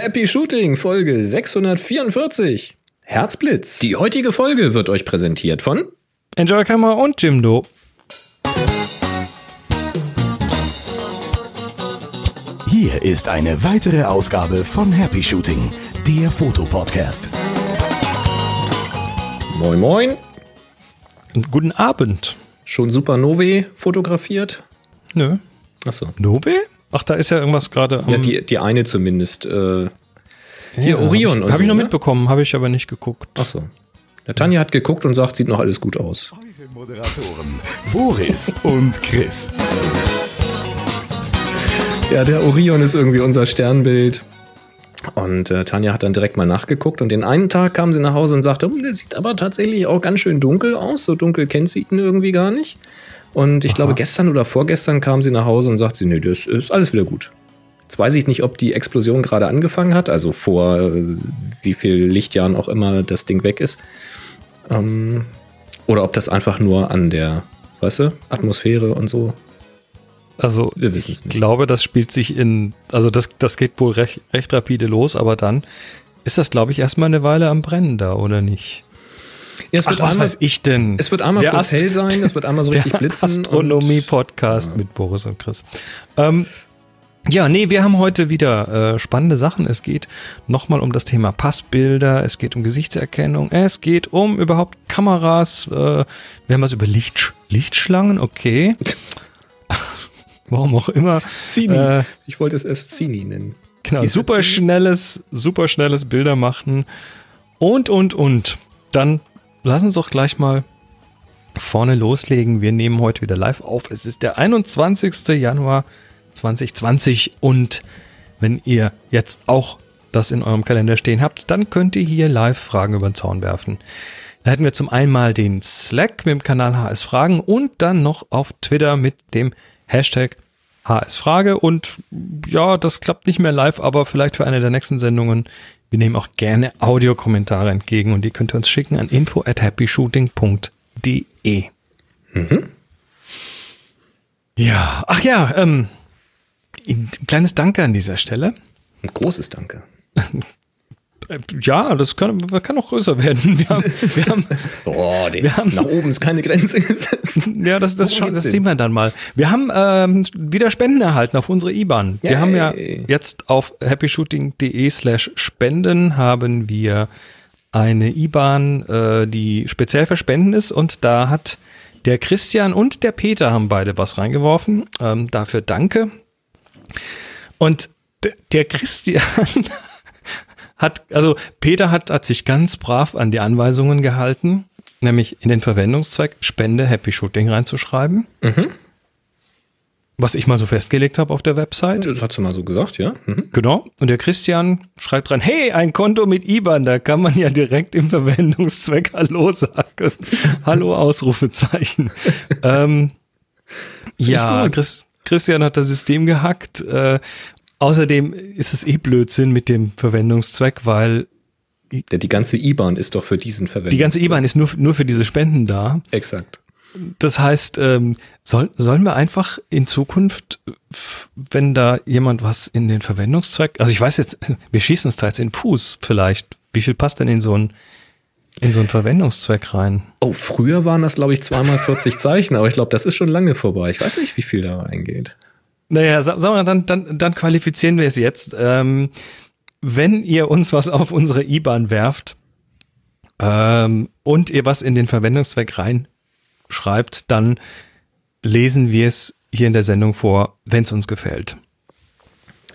Happy Shooting, Folge 644. Herzblitz. Die heutige Folge wird euch präsentiert von Enjoy Kamera und Jimdo. Hier ist eine weitere Ausgabe von Happy Shooting, der Fotopodcast. Moin Moin. Und guten Abend. Schon Supernovae fotografiert? Nö. Achso. Nove? Ach, da ist ja irgendwas gerade. Ja, die, die eine zumindest. Äh, hier Ja, Orion Habe ich, hab so, ich noch ne? mitbekommen, habe ich aber nicht geguckt. Achso. Der Tanja hat geguckt und sagt, sieht noch alles gut aus. Moderatoren Boris und Chris. Ja, der Orion ist irgendwie unser Sternbild. Und äh, Tanja hat dann direkt mal nachgeguckt und den einen Tag kam sie nach Hause und sagte, hm, der sieht aber tatsächlich auch ganz schön dunkel aus. So dunkel kennt sie ihn irgendwie gar nicht. Und ich glaube, gestern oder vorgestern kam sie nach Hause und sagt sie, nee, das ist alles wieder gut. Jetzt weiß ich nicht, ob die Explosion gerade angefangen hat, also vor äh, wie viel Lichtjahren auch immer das Ding weg ist. Ähm, oder ob das einfach nur an der, weißt du, Atmosphäre und so. Also, Wir wissen es ich nicht. glaube, das spielt sich in. Also, das, das geht wohl recht, recht rapide los, aber dann ist das, glaube ich, erstmal eine Weile am Brennen da, oder nicht? Ja, es Ach, wird was einmal- weiß ich denn? Es wird einmal Der Ast- hell sein, es wird einmal so richtig blitzen. Astronomie-Podcast mit Boris und Chris. Ähm, ja, nee, wir haben heute wieder äh, spannende Sachen. Es geht nochmal um das Thema Passbilder, es geht um Gesichtserkennung, es geht um überhaupt Kameras. Äh, wir haben was über Licht, Lichtschlangen, okay. Warum auch immer. Zini. Äh, ich wollte es erst Zini nennen. Genau, Die ist super jetzt- schnelles, super schnelles Bilder machen und, und, und. Dann lass uns doch gleich mal vorne loslegen. Wir nehmen heute wieder live auf. Es ist der 21. Januar 2020 und wenn ihr jetzt auch das in eurem Kalender stehen habt, dann könnt ihr hier live Fragen über den Zaun werfen. Da hätten wir zum einen mal den Slack mit dem Kanal HS Fragen und dann noch auf Twitter mit dem Hashtag HS Frage und ja, das klappt nicht mehr live, aber vielleicht für eine der nächsten Sendungen. Wir nehmen auch gerne Audiokommentare entgegen und die könnt ihr uns schicken an info at happyshooting.de. Ja, ach ja, ähm, ein kleines Danke an dieser Stelle. Ein großes Danke. Äh, Ja, das kann, kann noch größer werden. Wir haben, wir haben, Oh, den, Wir haben- nach oben ist keine Grenze gesetzt. ja, das, das, geht's das sehen wir dann mal. Wir haben ähm, wieder Spenden erhalten auf unsere IBAN. Wir Yay. haben ja jetzt auf happyshooting.de slash spenden haben wir eine IBAN, äh, die speziell für Spenden ist und da hat der Christian und der Peter haben beide was reingeworfen. Ähm, dafür danke. Und der Christian hat, also Peter hat, hat sich ganz brav an die Anweisungen gehalten, nämlich in den Verwendungszweck Spende Happy Shooting reinzuschreiben. Was ich mal so festgelegt habe auf der Website. Das hat sie mal so gesagt, ja. Mhm. Genau. Und der Christian schreibt dran, hey, ein Konto mit IBAN, da kann man ja direkt im Verwendungszweck Hallo sagen. Hallo, Ausrufezeichen. ähm, ja. Chris, Christian hat das System gehackt. Äh, außerdem ist es eh Blödsinn mit dem Verwendungszweck, weil die ganze IBAN ist doch für diesen Verwendung. die ganze IBAN ist nur, nur für diese Spenden da. Exakt. Das heißt, ähm, soll, sollen wir einfach in Zukunft, wenn da jemand was in den Verwendungszweck, also ich weiß jetzt, wir schießen es da jetzt in Fuß vielleicht. Wie viel passt denn in so einen, in so einen Verwendungszweck rein? Oh, früher waren das, glaube ich, zweimal 40 Zeichen, aber ich glaube, das ist schon lange vorbei. Ich weiß nicht, wie viel da reingeht. Naja, sa- sagen wir, dann, dann, dann qualifizieren wir es jetzt. Ähm, wenn ihr uns was auf unsere IBAN werft ähm, und ihr was in den Verwendungszweck reinschreibt, dann lesen wir es hier in der Sendung vor, wenn es uns gefällt.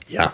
Ja.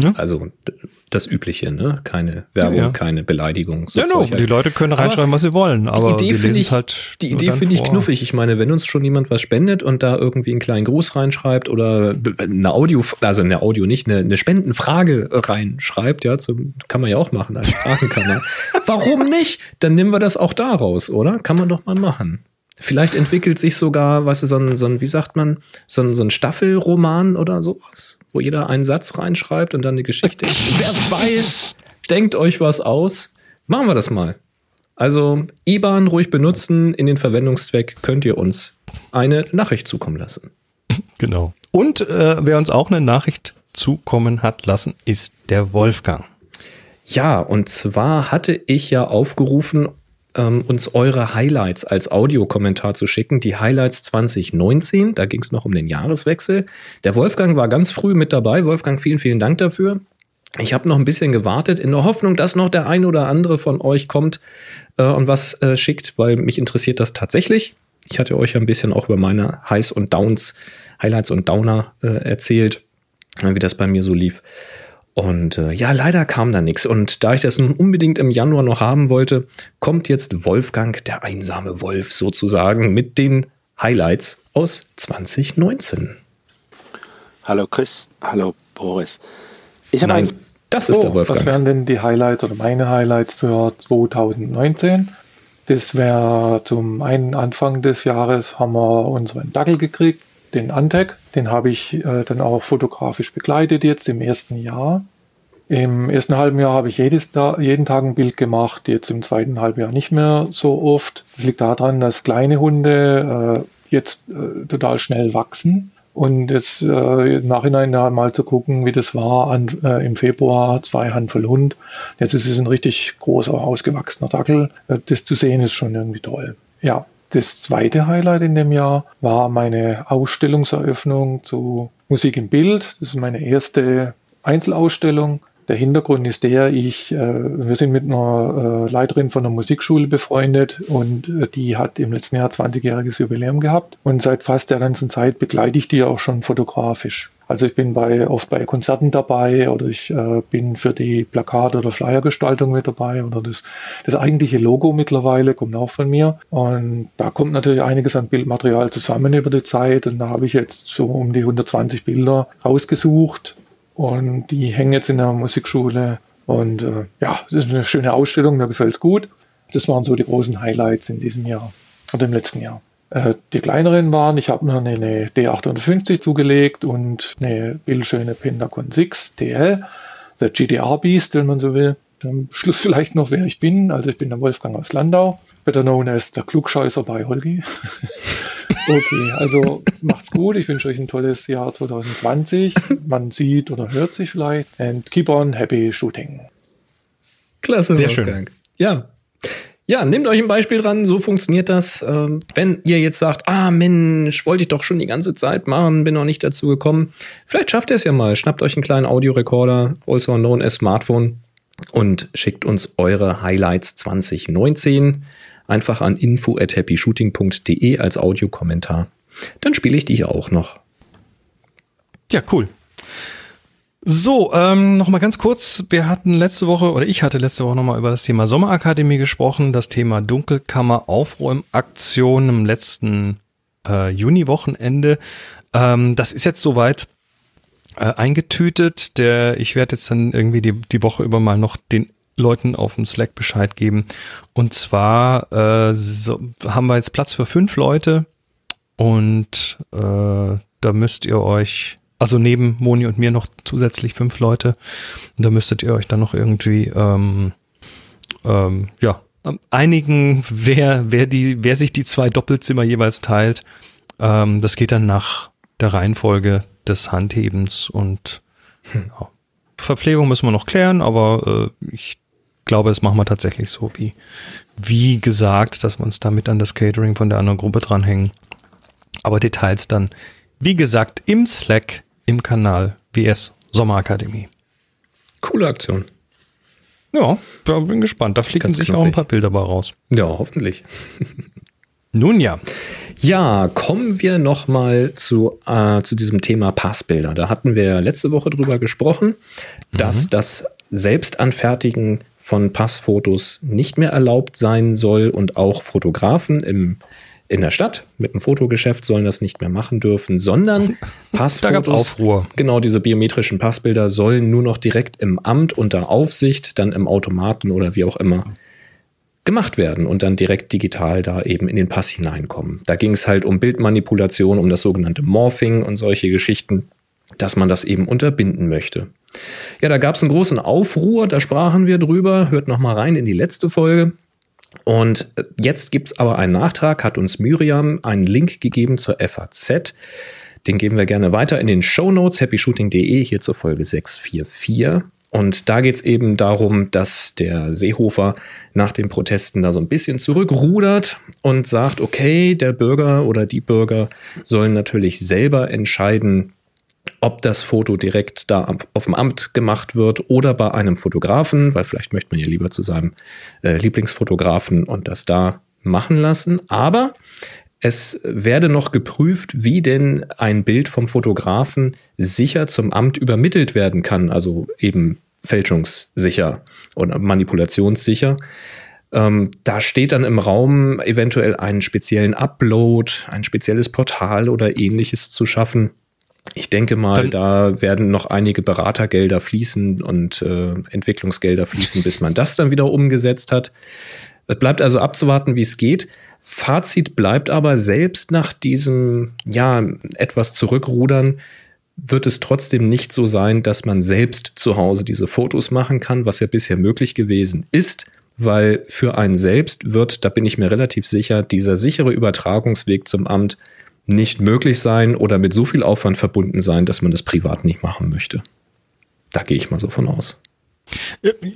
Ja. Also d- das Übliche, ne? Keine Werbung, Ja, ja. keine Beleidigung. so Ja, no, halt. die Leute können Aber reinschreiben, was sie wollen, aber die Idee finde ich, halt die Idee finde ich knuffig. Ich meine, wenn uns schon jemand was spendet und da irgendwie einen kleinen Gruß reinschreibt oder eine Audio, also eine Audio nicht, eine, eine Spendenfrage reinschreibt, ja, zum, kann man ja auch machen als Sprachenkanal. Warum nicht? Dann nehmen wir das auch daraus, oder? Kann man doch mal machen. Vielleicht entwickelt sich sogar, weißt du, so ein, so ein wie sagt man, so ein, so ein Staffelroman oder sowas, wo jeder einen Satz reinschreibt und dann eine Geschichte. Wer weiß, denkt euch was aus. Machen wir das mal. Also IBAN ruhig benutzen, in den Verwendungszweck könnt ihr uns eine Nachricht zukommen lassen. Genau. Und äh, wer uns auch eine Nachricht zukommen hat lassen, ist der Wolfgang. Ja, und zwar hatte ich ja aufgerufen, ähm, uns eure Highlights als Audiokommentar zu schicken. Die Highlights 2019, da ging es noch um den Jahreswechsel. Der Wolfgang war ganz früh mit dabei. Wolfgang, vielen, vielen Dank dafür. Ich habe noch ein bisschen gewartet, in der Hoffnung, dass noch der ein oder andere von euch kommt äh, und was äh, schickt, weil mich interessiert das tatsächlich. Ich hatte euch ein bisschen auch über meine Highs und Downs, Highlights und Downer äh, erzählt, wie das bei mir so lief. Und äh, ja, leider kam da nichts. Und da ich das nun unbedingt im Januar noch haben wollte, kommt jetzt Wolfgang, der einsame Wolf sozusagen, mit den Highlights aus 2019. Hallo Chris, hallo Boris. Ich Nein, ein, das ist oh, der Wolfgang. Was wären denn die Highlights oder meine Highlights für 2019? Das wäre zum einen Anfang des Jahres haben wir unseren Dackel gekriegt den Antec, den habe ich äh, dann auch fotografisch begleitet jetzt im ersten Jahr. Im ersten halben Jahr habe ich jedes da, jeden Tag ein Bild gemacht, jetzt im zweiten Halbjahr nicht mehr so oft. Das liegt daran, dass kleine Hunde äh, jetzt äh, total schnell wachsen. Und jetzt äh, im Nachhinein mal zu gucken, wie das war an, äh, im Februar, zwei Handvoll Hund. Jetzt ist es ein richtig großer, ausgewachsener Dackel. Äh, das zu sehen ist schon irgendwie toll. Ja, das zweite Highlight in dem Jahr war meine Ausstellungseröffnung zu Musik im Bild. Das ist meine erste Einzelausstellung. Der Hintergrund ist der, ich, äh, wir sind mit einer äh, Leiterin von einer Musikschule befreundet und äh, die hat im letzten Jahr 20-jähriges Jubiläum gehabt und seit fast der ganzen Zeit begleite ich die auch schon fotografisch. Also ich bin bei, oft bei Konzerten dabei oder ich äh, bin für die Plakat- oder Flyergestaltung mit dabei oder das, das eigentliche Logo mittlerweile kommt auch von mir. Und da kommt natürlich einiges an Bildmaterial zusammen über die Zeit und da habe ich jetzt so um die 120 Bilder rausgesucht und die hängen jetzt in der Musikschule. Und äh, ja, das ist eine schöne Ausstellung, mir gefällt es gut. Das waren so die großen Highlights in diesem Jahr oder im letzten Jahr. Äh, die kleineren waren, ich habe mir eine D850 zugelegt und eine bildschöne Pentacon 6 DL, der GDR Beast, wenn man so will. Am Schluss vielleicht noch, wer ich bin. Also ich bin der Wolfgang aus Landau, better known as der Klugscheißer bei Holgi. okay, also macht's gut. Ich wünsche euch ein tolles Jahr 2020. Man sieht oder hört sich vielleicht. And keep on happy shooting. Klasse, Sehr Wolfgang. schön. Ja, ja, nehmt euch ein Beispiel dran, so funktioniert das. Ähm, wenn ihr jetzt sagt, ah Mensch, wollte ich doch schon die ganze Zeit machen, bin noch nicht dazu gekommen. Vielleicht schafft ihr es ja mal. Schnappt euch einen kleinen Audiorekorder, also known as Smartphone, und schickt uns eure Highlights 2019 einfach an info at happyshooting.de als Audiokommentar. Dann spiele ich die auch noch. Ja, cool. So, ähm, nochmal ganz kurz. Wir hatten letzte Woche, oder ich hatte letzte Woche nochmal über das Thema Sommerakademie gesprochen, das Thema Dunkelkammer Aufräumaktion im letzten äh, Juni-Wochenende. Ähm, das ist jetzt soweit äh, eingetütet. Der, ich werde jetzt dann irgendwie die, die Woche über mal noch den Leuten auf dem Slack Bescheid geben. Und zwar äh, so, haben wir jetzt Platz für fünf Leute und äh, da müsst ihr euch also neben Moni und mir noch zusätzlich fünf Leute. Da müsstet ihr euch dann noch irgendwie, ähm, ähm, ja, einigen, wer, wer, die, wer sich die zwei Doppelzimmer jeweils teilt. Ähm, das geht dann nach der Reihenfolge des Handhebens und hm. ja. Verpflegung müssen wir noch klären, aber äh, ich glaube, das machen wir tatsächlich so, wie, wie gesagt, dass wir uns damit an das Catering von der anderen Gruppe dranhängen. Aber Details dann, wie gesagt, im Slack im Kanal WS Sommerakademie. Coole Aktion. Ja, bin gespannt. Da fliegen sich auch ein paar Bilder bei raus. Ja, hoffentlich. Nun ja. Ja, kommen wir noch mal zu, äh, zu diesem Thema Passbilder. Da hatten wir letzte Woche drüber gesprochen, mhm. dass das Selbstanfertigen von Passfotos nicht mehr erlaubt sein soll und auch Fotografen im in der Stadt mit dem Fotogeschäft sollen das nicht mehr machen dürfen, sondern Passfotos, da Aufruhr. genau diese biometrischen Passbilder sollen nur noch direkt im Amt unter Aufsicht, dann im Automaten oder wie auch immer gemacht werden und dann direkt digital da eben in den Pass hineinkommen. Da ging es halt um Bildmanipulation, um das sogenannte Morphing und solche Geschichten, dass man das eben unterbinden möchte. Ja, da gab es einen großen Aufruhr, da sprachen wir drüber. Hört noch mal rein in die letzte Folge. Und jetzt gibt es aber einen Nachtrag, hat uns Miriam einen Link gegeben zur FAZ. Den geben wir gerne weiter in den Show Notes, happyshooting.de, hier zur Folge 644. Und da geht es eben darum, dass der Seehofer nach den Protesten da so ein bisschen zurückrudert und sagt, okay, der Bürger oder die Bürger sollen natürlich selber entscheiden, ob das Foto direkt da auf dem Amt gemacht wird oder bei einem Fotografen, weil vielleicht möchte man ja lieber zu seinem äh, Lieblingsfotografen und das da machen lassen. Aber es werde noch geprüft, wie denn ein Bild vom Fotografen sicher zum Amt übermittelt werden kann, also eben fälschungssicher oder manipulationssicher. Ähm, da steht dann im Raum eventuell einen speziellen Upload, ein spezielles Portal oder ähnliches zu schaffen. Ich denke mal, dann da werden noch einige Beratergelder fließen und äh, Entwicklungsgelder fließen, bis man das dann wieder umgesetzt hat. Es bleibt also abzuwarten, wie es geht. Fazit bleibt aber, selbst nach diesem, ja, etwas zurückrudern, wird es trotzdem nicht so sein, dass man selbst zu Hause diese Fotos machen kann, was ja bisher möglich gewesen ist, weil für einen selbst wird, da bin ich mir relativ sicher, dieser sichere Übertragungsweg zum Amt nicht möglich sein oder mit so viel Aufwand verbunden sein, dass man das privat nicht machen möchte. Da gehe ich mal so von aus.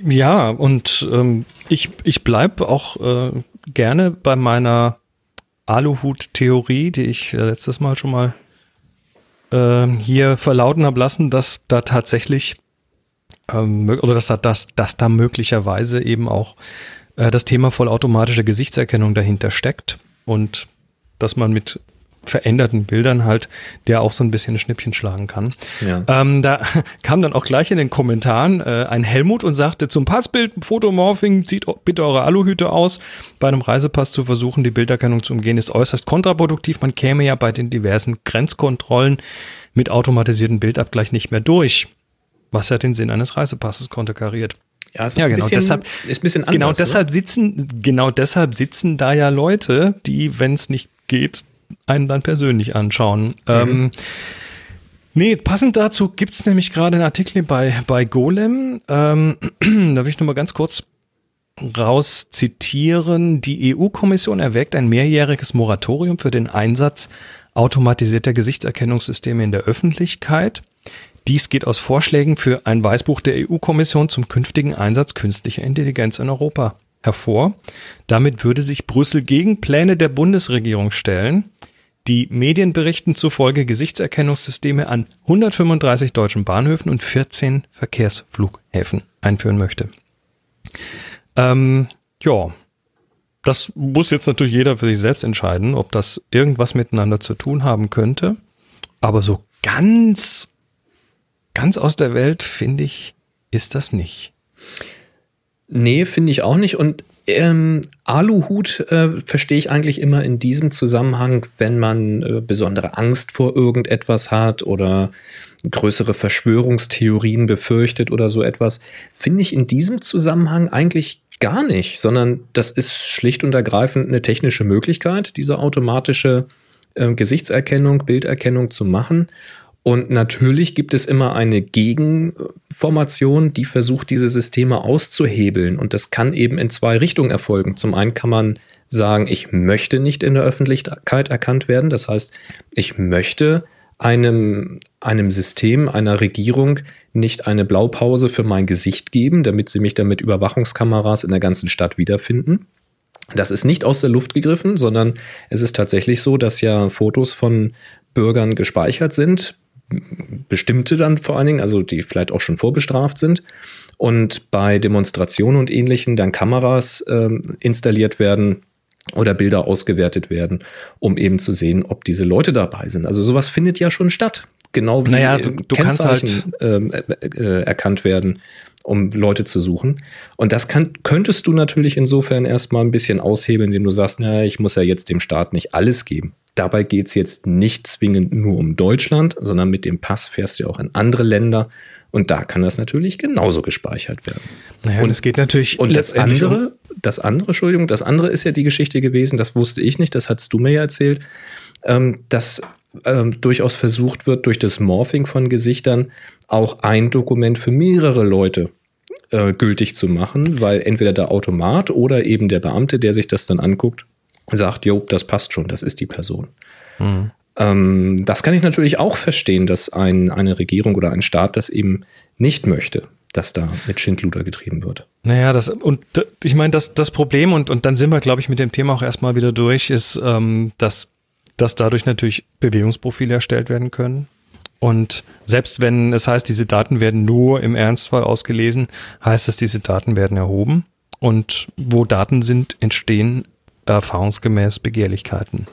Ja, und ähm, ich, ich bleibe auch äh, gerne bei meiner Aluhut-Theorie, die ich äh, letztes Mal schon mal äh, hier verlauten habe lassen, dass da tatsächlich ähm, oder dass da, dass, dass da möglicherweise eben auch äh, das Thema vollautomatische Gesichtserkennung dahinter steckt und dass man mit veränderten Bildern halt, der auch so ein bisschen ein Schnippchen schlagen kann. Ja. Ähm, da kam dann auch gleich in den Kommentaren äh, ein Helmut und sagte, zum Passbild Fotomorphing zieht bitte eure Aluhüte aus. Bei einem Reisepass zu versuchen, die Bilderkennung zu umgehen, ist äußerst kontraproduktiv. Man käme ja bei den diversen Grenzkontrollen mit automatisierten Bildabgleich nicht mehr durch. Was ja den Sinn eines Reisepasses konterkariert. Ja, es ist ja, genau. Bisschen, deshalb, ist ein bisschen anders, genau deshalb sitzen, genau deshalb sitzen da ja Leute, die, wenn es nicht geht, einen dann persönlich anschauen. Mhm. Ähm, nee, passend dazu gibt es nämlich gerade einen Artikel bei, bei Golem. Ähm, da will ich nur mal ganz kurz raus zitieren. Die EU-Kommission erwägt ein mehrjähriges Moratorium für den Einsatz automatisierter Gesichtserkennungssysteme in der Öffentlichkeit. Dies geht aus Vorschlägen für ein Weißbuch der EU-Kommission zum künftigen Einsatz künstlicher Intelligenz in Europa hervor. Damit würde sich Brüssel gegen Pläne der Bundesregierung stellen, die Medienberichten zufolge Gesichtserkennungssysteme an 135 deutschen Bahnhöfen und 14 Verkehrsflughäfen einführen möchte. Ähm, ja, das muss jetzt natürlich jeder für sich selbst entscheiden, ob das irgendwas miteinander zu tun haben könnte. Aber so ganz, ganz aus der Welt, finde ich, ist das nicht. Nee, finde ich auch nicht. Und ähm, Aluhut äh, verstehe ich eigentlich immer in diesem Zusammenhang, wenn man äh, besondere Angst vor irgendetwas hat oder größere Verschwörungstheorien befürchtet oder so etwas. Finde ich in diesem Zusammenhang eigentlich gar nicht, sondern das ist schlicht und ergreifend eine technische Möglichkeit, diese automatische äh, Gesichtserkennung, Bilderkennung zu machen. Und natürlich gibt es immer eine Gegenformation, die versucht, diese Systeme auszuhebeln. Und das kann eben in zwei Richtungen erfolgen. Zum einen kann man sagen, ich möchte nicht in der Öffentlichkeit erkannt werden. Das heißt, ich möchte einem, einem System, einer Regierung nicht eine Blaupause für mein Gesicht geben, damit sie mich dann mit Überwachungskameras in der ganzen Stadt wiederfinden. Das ist nicht aus der Luft gegriffen, sondern es ist tatsächlich so, dass ja Fotos von Bürgern gespeichert sind, bestimmte dann vor allen Dingen, also die vielleicht auch schon vorbestraft sind. Und bei Demonstrationen und ähnlichen dann Kameras äh, installiert werden oder Bilder ausgewertet werden, um eben zu sehen, ob diese Leute dabei sind. Also sowas findet ja schon statt. Genau wie naja, du, du Kennzeichen halt äh, äh, erkannt werden, um Leute zu suchen. Und das kann, könntest du natürlich insofern erstmal ein bisschen aushebeln, indem du sagst, naja, ich muss ja jetzt dem Staat nicht alles geben. Dabei geht es jetzt nicht zwingend nur um Deutschland, sondern mit dem Pass fährst du auch in andere Länder und da kann das natürlich genauso gespeichert werden. Naja, und es geht natürlich. Und das andere, das andere, Entschuldigung, das andere ist ja die Geschichte gewesen, das wusste ich nicht, das hast du mir ja erzählt, ähm, dass ähm, durchaus versucht wird, durch das Morphing von Gesichtern auch ein Dokument für mehrere Leute äh, gültig zu machen, weil entweder der Automat oder eben der Beamte, der sich das dann anguckt, sagt, jo, das passt schon, das ist die Person. Mhm. Ähm, das kann ich natürlich auch verstehen, dass ein, eine Regierung oder ein Staat das eben nicht möchte, dass da mit Schindluder getrieben wird. Naja, das, und ich meine, das, das Problem, und, und dann sind wir, glaube ich, mit dem Thema auch erstmal wieder durch, ist, ähm, dass, dass dadurch natürlich Bewegungsprofile erstellt werden können. Und selbst wenn es heißt, diese Daten werden nur im Ernstfall ausgelesen, heißt es, diese Daten werden erhoben. Und wo Daten sind, entstehen erfahrungsgemäß Begehrlichkeiten.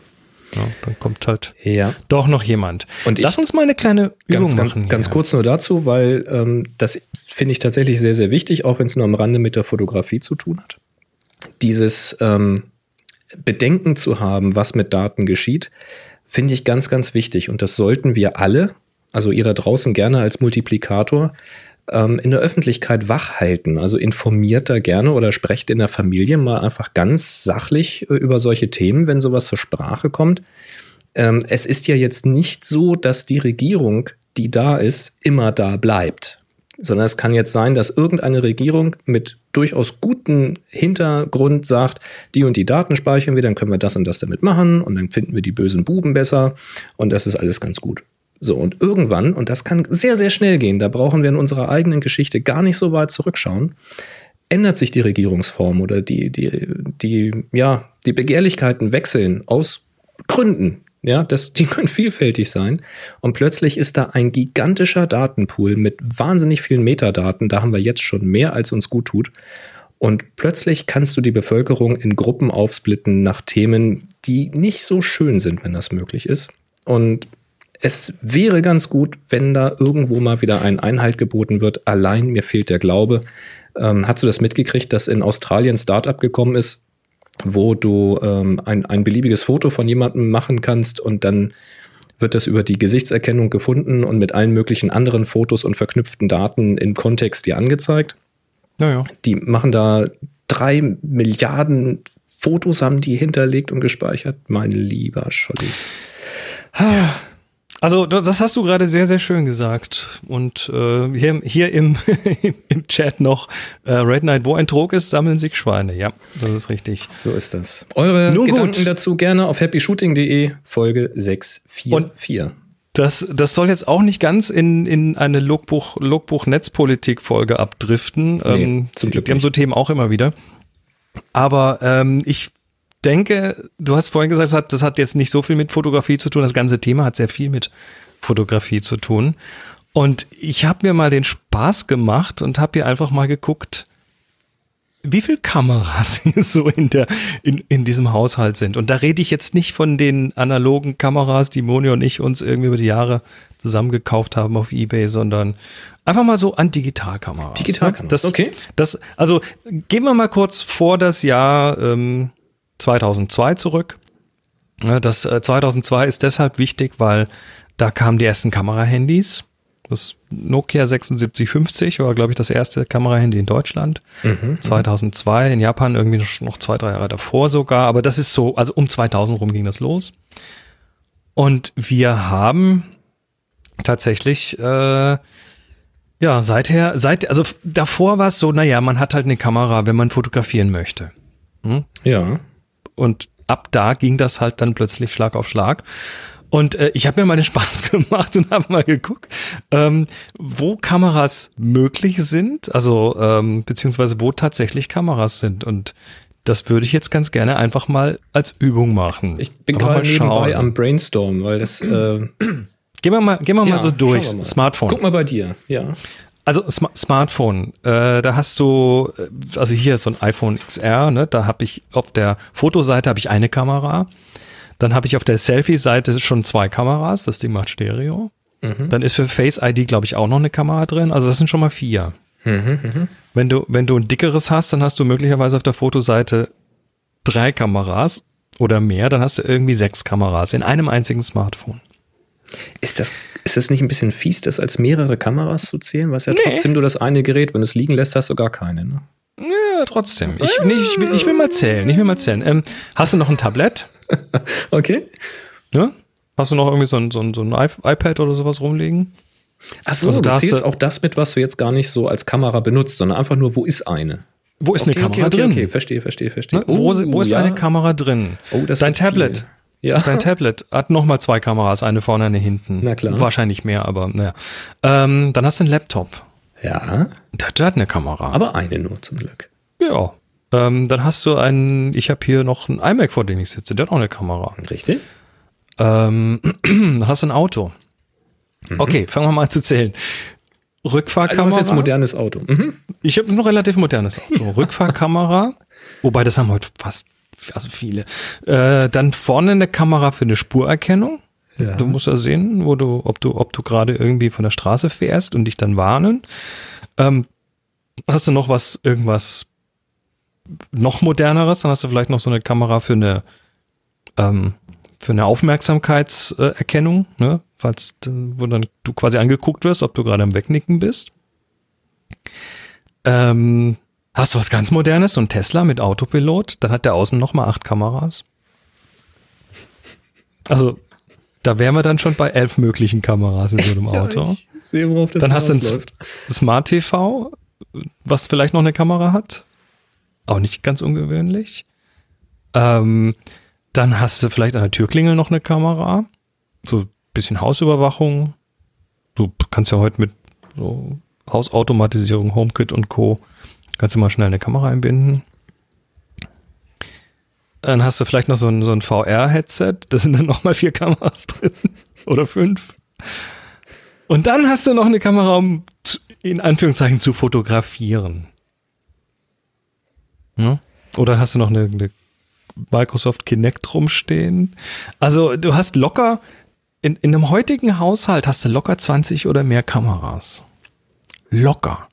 Ja, dann kommt halt ja. doch noch jemand. Und Lass uns mal eine kleine Übung ganz, machen. Ganz, ganz kurz nur dazu, weil ähm, das finde ich tatsächlich sehr, sehr wichtig, auch wenn es nur am Rande mit der Fotografie zu tun hat. Dieses ähm, Bedenken zu haben, was mit Daten geschieht, finde ich ganz, ganz wichtig. Und das sollten wir alle, also ihr da draußen gerne als Multiplikator, ähm, in der Öffentlichkeit wach halten. Also informiert da gerne oder sprecht in der Familie mal einfach ganz sachlich äh, über solche Themen, wenn sowas zur Sprache kommt. Ähm, es ist ja jetzt nicht so, dass die Regierung, die da ist, immer da bleibt. Sondern es kann jetzt sein, dass irgendeine Regierung mit durchaus gutem Hintergrund sagt, die und die Daten speichern wir, dann können wir das und das damit machen und dann finden wir die bösen Buben besser und das ist alles ganz gut. So, und irgendwann, und das kann sehr, sehr schnell gehen, da brauchen wir in unserer eigenen Geschichte gar nicht so weit zurückschauen, ändert sich die Regierungsform oder die, die, die, ja, die Begehrlichkeiten wechseln aus Gründen. Ja, das, die können vielfältig sein. Und plötzlich ist da ein gigantischer Datenpool mit wahnsinnig vielen Metadaten. Da haben wir jetzt schon mehr, als uns gut tut. Und plötzlich kannst du die Bevölkerung in Gruppen aufsplitten nach Themen, die nicht so schön sind, wenn das möglich ist. Und es wäre ganz gut, wenn da irgendwo mal wieder ein Einhalt geboten wird. Allein mir fehlt der Glaube. Ähm, hast du das mitgekriegt, dass in Australien Startup gekommen ist, wo du ähm, ein, ein beliebiges Foto von jemandem machen kannst und dann wird das über die Gesichtserkennung gefunden und mit allen möglichen anderen Fotos und verknüpften Daten im Kontext dir angezeigt. Naja. Die machen da drei Milliarden Fotos, haben die hinterlegt und gespeichert. Mein lieber Scholli. Also das hast du gerade sehr, sehr schön gesagt. Und äh, hier, hier im, im Chat noch, äh, Red Knight, wo ein Trog ist, sammeln sich Schweine. Ja, das ist richtig. So ist das. Eure Nur Gedanken gut. dazu gerne auf happyshooting.de, Folge 644. Das, das soll jetzt auch nicht ganz in, in eine Logbuch, Logbuch-Netzpolitik-Folge abdriften. Nee, ähm, zum Glück die haben so Themen auch immer wieder. Aber ähm, ich denke, du hast vorhin gesagt, das hat, das hat jetzt nicht so viel mit Fotografie zu tun. Das ganze Thema hat sehr viel mit Fotografie zu tun. Und ich habe mir mal den Spaß gemacht und habe hier einfach mal geguckt, wie viel Kameras hier so in, der, in, in diesem Haushalt sind. Und da rede ich jetzt nicht von den analogen Kameras, die Moni und ich uns irgendwie über die Jahre zusammengekauft haben auf Ebay, sondern einfach mal so an Digitalkameras. Digitalkameras, das, okay. Das, also gehen wir mal kurz vor das Jahr ähm, 2002 zurück. Ja, Das äh, 2002 ist deshalb wichtig, weil da kamen die ersten Kamerahandys. Das Nokia 7650 war, glaube ich, das erste Kamerahandy in Deutschland. 2002, in Japan irgendwie noch- zwei, drei Jahre davor sogar. Aber das ist so, also um 2000 rum ging das los. Und wir haben tatsächlich, äh, ja, seither, seit, also davor war es so, naja, man hat halt eine Kamera, wenn man fotografieren möchte. Ja. Und ab da ging das halt dann plötzlich Schlag auf Schlag. Und äh, ich habe mir mal den Spaß gemacht und habe mal geguckt, ähm, wo Kameras möglich sind, also ähm, beziehungsweise wo tatsächlich Kameras sind. Und das würde ich jetzt ganz gerne einfach mal als Übung machen. Ich bin gerade mal schauen. nebenbei am Brainstorm, weil das. Äh, Gehen wir mal, gehen wir mal ja, so durch. mal. Smartphone. Guck mal bei dir, ja. Also Sma Smartphone, äh, da hast du, äh, also hier ist so ein iPhone XR, ne? da habe ich auf der Fotoseite habe ich eine Kamera, dann habe ich auf der Selfie-Seite schon zwei Kameras, das Ding macht Stereo. Dann ist für Face ID, glaube ich, auch noch eine Kamera drin, also das sind schon mal vier. Wenn du, wenn du ein dickeres hast, dann hast du möglicherweise auf der Fotoseite drei Kameras oder mehr, dann hast du irgendwie sechs Kameras in einem einzigen Smartphone. Ist das, ist das nicht ein bisschen fies, das als mehrere Kameras zu zählen? Was ja trotzdem du das eine Gerät, wenn du es liegen lässt, hast du gar keine. Ne? Ja, trotzdem. Ich, nee, ich, will, ich will mal zählen. Ich will mal zählen. Ähm, hast du noch ein Tablett? Okay. Ne? Hast du noch irgendwie so ein, so ein, so ein iP- iPad oder sowas rumliegen? Achso, Also du zählst auch das mit, was du jetzt gar nicht so als Kamera benutzt, sondern einfach nur, wo ist eine? Wo ist eine okay, Kamera okay, drin? Okay, verstehe, verstehe, verstehe. Ne? wo, wo ist ja. eine Kamera drin? Oh, das Dein Tablet. viel. Ja. Dein Tablet hat nochmal zwei Kameras, eine vorne, eine hinten. Na klar. Wahrscheinlich mehr, aber naja. Ähm, dann hast du einen Laptop. Ja, Der, hat eine Kamera. aber eine nur zum Glück. ja. Ähm, dann hast du einen, ich habe hier noch einen iMac, vor dem ich sitze, der hat auch eine Kamera. Richtig? Ähm, dann hast du ein Auto. Okay, fangen wir mal an zu zählen. Du Rückfahrkamera. hast jetzt ein modernes Auto. Mhm. Ich habe ein relativ modernes Auto. Rückfahrkamera, wobei das haben heute fast also viele. Äh, dann vorne eine Kamera für eine Spurerkennung. Ja. Du musst ja sehen, wo du, ob du, ob du gerade irgendwie von der Straße fährst und dich dann warnen. Ähm, hast du noch was, irgendwas noch moderneres? Dann hast du vielleicht noch so eine Kamera für eine, ähm, für eine Aufmerksamkeitserkennung, ne? Falls, äh, wo dann du quasi angeguckt wirst, ob du gerade am Wegnicken bist. Ähm, hast du was ganz Modernes, so ein Tesla mit Autopilot, dann hat der außen nochmal acht Kameras. Also, da wären wir dann schon bei elf möglichen Kameras in so einem Auto. ich sehe, worauf das dann hast du ein. Smart TV, was vielleicht noch eine Kamera hat. Auch nicht ganz ungewöhnlich. Ähm, dann hast du vielleicht an der Türklingel noch eine Kamera. So ein bisschen Hausüberwachung. Du kannst ja heute mit so Hausautomatisierung, HomeKit und Co. kannst du mal schnell eine Kamera einbinden. Dann hast du vielleicht noch so ein, so ein VR-Headset. Da sind dann nochmal vier Kameras drin. Oder fünf. Und dann hast du noch eine Kamera, um zu, in Anführungszeichen zu fotografieren. Ja? Oder hast du noch eine, eine Microsoft Kinect rumstehen? Also du hast locker, in, in einem heutigen Haushalt hast du locker 20 oder mehr Kameras. Locker.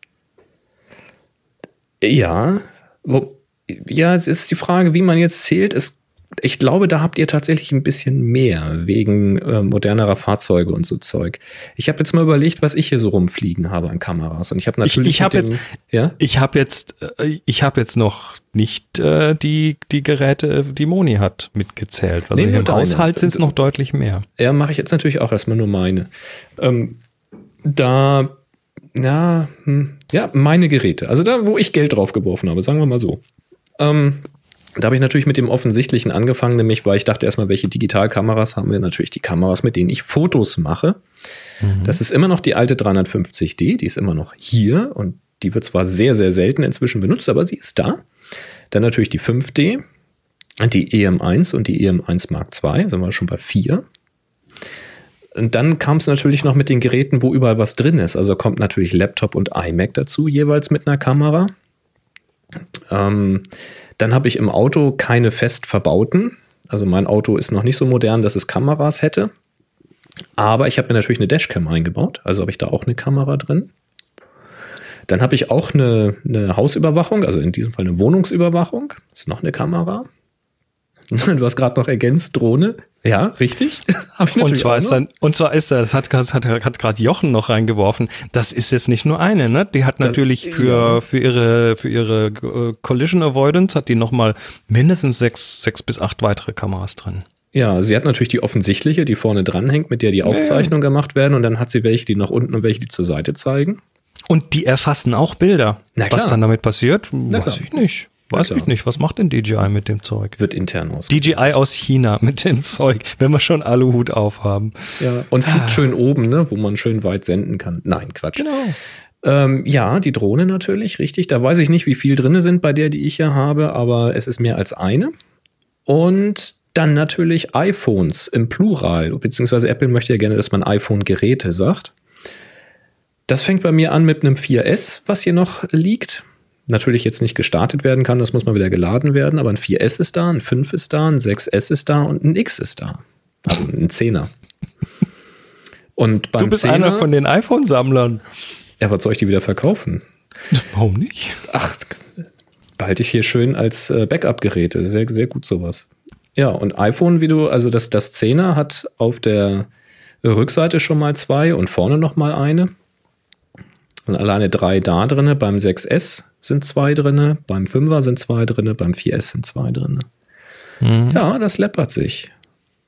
Ja, ja, es ist die Frage, wie man jetzt zählt. Es, ich glaube, da habt ihr tatsächlich ein bisschen mehr wegen äh, modernerer Fahrzeuge und so Zeug. Ich habe jetzt mal überlegt, was ich hier so rumfliegen habe an Kameras. Und ich habe Ich, natürlich. ich habe mit jetzt, ja? ich habe jetzt, äh, ich habe jetzt noch nicht äh, die die Geräte, die Moni hat, mitgezählt. Also Nee, im. Haushalt sind es noch deutlich mehr. Ja, mache ich jetzt natürlich auch erstmal nur meine. Ähm, da, ja, hm, ja, meine Geräte. Also da, wo ich Geld drauf geworfen habe, sagen wir mal so. Ähm, da habe ich natürlich mit dem Offensichtlichen angefangen, nämlich weil ich dachte erstmal, welche Digitalkameras haben wir? Natürlich die Kameras, mit denen ich Fotos mache. Das ist immer noch die alte 350D, die ist immer noch hier und die wird zwar sehr, sehr selten inzwischen benutzt, aber sie ist da. Dann natürlich die 5D, die EM1 und die EM1 Mark II, sind wir schon bei 4. Und dann kam es natürlich noch mit den Geräten, wo überall was drin ist. Also kommt natürlich Laptop und iMac dazu, jeweils mit einer Kamera. Ähm, dann habe ich im Auto keine fest verbauten. Also mein Auto ist noch nicht so modern, dass es Kameras hätte. Aber ich habe mir natürlich eine Dashcam eingebaut. Also habe ich da auch eine Kamera drin. Dann habe ich auch eine, eine Hausüberwachung, also in diesem Fall eine Wohnungsüberwachung. Das ist noch eine Kamera. Du hast gerade noch ergänzt, Drohne. Ja, richtig. Und zwar ist dann, und zwar ist das hat, hat, hat, gerade Jochen noch reingeworfen. Das ist jetzt nicht nur eine, ne? Die hat Das- natürlich für, ja. für ihre, für ihre äh, Collision Avoidance hat die nochmal mindestens sechs, sechs bis acht weitere Kameras drin. Ja, sie hat natürlich die offensichtliche, die vorne dran hängt, mit der die Aufzeichnungen gemacht werden. Und dann hat sie welche, die nach unten und welche, die zur Seite zeigen. Und die erfassen auch Bilder. Na Was klar. dann damit passiert, weiß klar. ich nicht. Weiß klar. ich nicht. Was macht denn DJI mit dem Zeug? Wird intern aus. DJI aus China mit dem Zeug, wenn wir schon Aluhut aufhaben. Ja, und fliegt schön oben, ne, wo man schön weit senden kann. Nein, Quatsch. Genau. Ähm, ja, die Drohne natürlich, richtig. Da weiß ich nicht, wie viel drinne sind bei der, die ich hier habe, aber es ist mehr als eine. Und dann natürlich iPhones im Plural, beziehungsweise Apple möchte ja gerne, dass man iPhone-Geräte sagt. Das fängt bei mir an mit einem 4S, was hier noch liegt. Natürlich jetzt nicht gestartet werden kann, das muss mal wieder geladen werden, aber ein 4S ist da, ein 5 ist da, ein 6S ist da und ein X ist da. Also ein 10er. Und beim Du bist 10er, einer von den iPhone-Sammlern. ja, was soll ich die wieder verkaufen? Warum nicht? Ach, behalte ich hier schön als äh, Backup-Geräte. Sehr, sehr gut sowas. Ja, und iPhone, wie du, also das, das 10er hat auf der Rückseite schon mal zwei und vorne noch mal eine. Und alleine drei da drinne. Beim 6S sind zwei drinne, beim 5er sind zwei drinne, beim 4S sind zwei drinne. Ja, das läppert sich.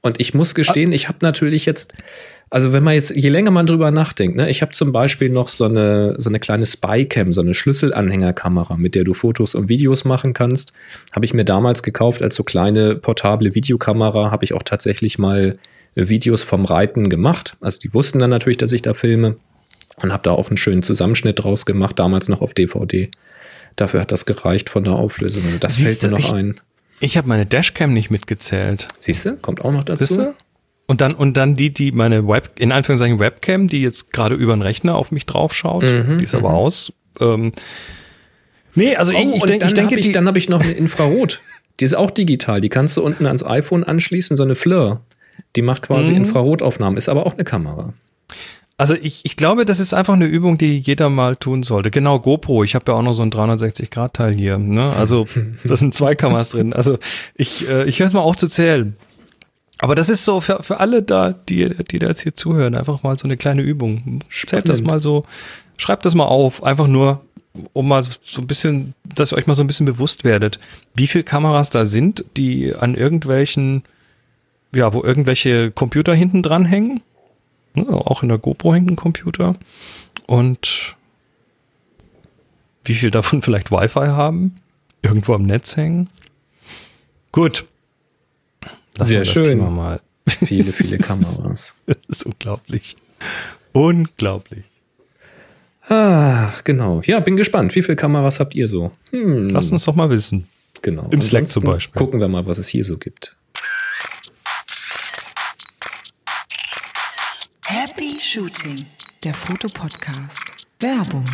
Und ich muss gestehen, ich habe natürlich jetzt Also wenn man jetzt, je länger man drüber nachdenkt, ne, ich habe zum Beispiel noch so eine, so eine kleine Spycam, so eine Schlüsselanhängerkamera, mit der du Fotos und Videos machen kannst. Habe ich mir damals gekauft als so kleine portable Videokamera, habe ich auch tatsächlich mal Videos vom Reiten gemacht. Also die wussten dann natürlich, dass ich da filme und habe da auch einen schönen Zusammenschnitt draus gemacht, damals noch auf DVD. Dafür hat das gereicht von der Auflösung. Also das Siehst fällt mir noch ich- ein. Ich habe meine Dashcam nicht mitgezählt. Siehst du, kommt auch noch dazu. Siehst du? Und dann, und dann die, die meine Web, in Anführungszeichen Webcam, die jetzt gerade über den Rechner auf mich draufschaut, Mhm, die ist aber aus. Ähm, nee, also Oh, ich, ich, denk, dann ich denke, habe ich, dann hab ich noch eine Infrarot. Die ist auch digital. Die kannst du unten ans iPhone anschließen, so eine Fleur. Die macht quasi Mhm. Infrarotaufnahmen, ist aber auch eine Kamera. Also ich, ich glaube, das ist einfach eine Übung, die jeder mal tun sollte. Genau, GoPro. Ich habe ja auch noch so ein 360-Grad-Teil hier. Ne? Also da sind zwei Kameras drin. Also ich, äh, ich höre es mal auf zu zählen. Aber das ist so für, für alle da, die, die da jetzt hier zuhören, einfach mal so eine kleine Übung. Zählt das mal so, schreibt das mal auf, einfach nur, um mal so ein bisschen, dass ihr euch mal so ein bisschen bewusst werdet, wie viele Kameras da sind, die an irgendwelchen, ja, wo irgendwelche Computer hinten dran hängen. Ne, auch in der GoPro hängt ein Computer. Und wie viel davon vielleicht Wi-Fi haben? Irgendwo am Netz hängen? Gut. Lassen Sehr schön. Mal. Viele, viele Kameras. Das ist unglaublich. Unglaublich. Ach, genau. Ja, bin gespannt. Wie viele Kameras habt ihr so? Hm, Lass uns doch mal wissen. genau. im Slack Ansonsten zum Beispiel. Gucken wir mal, was es hier so gibt. Happy Shooting, der Fotopodcast. Werbung.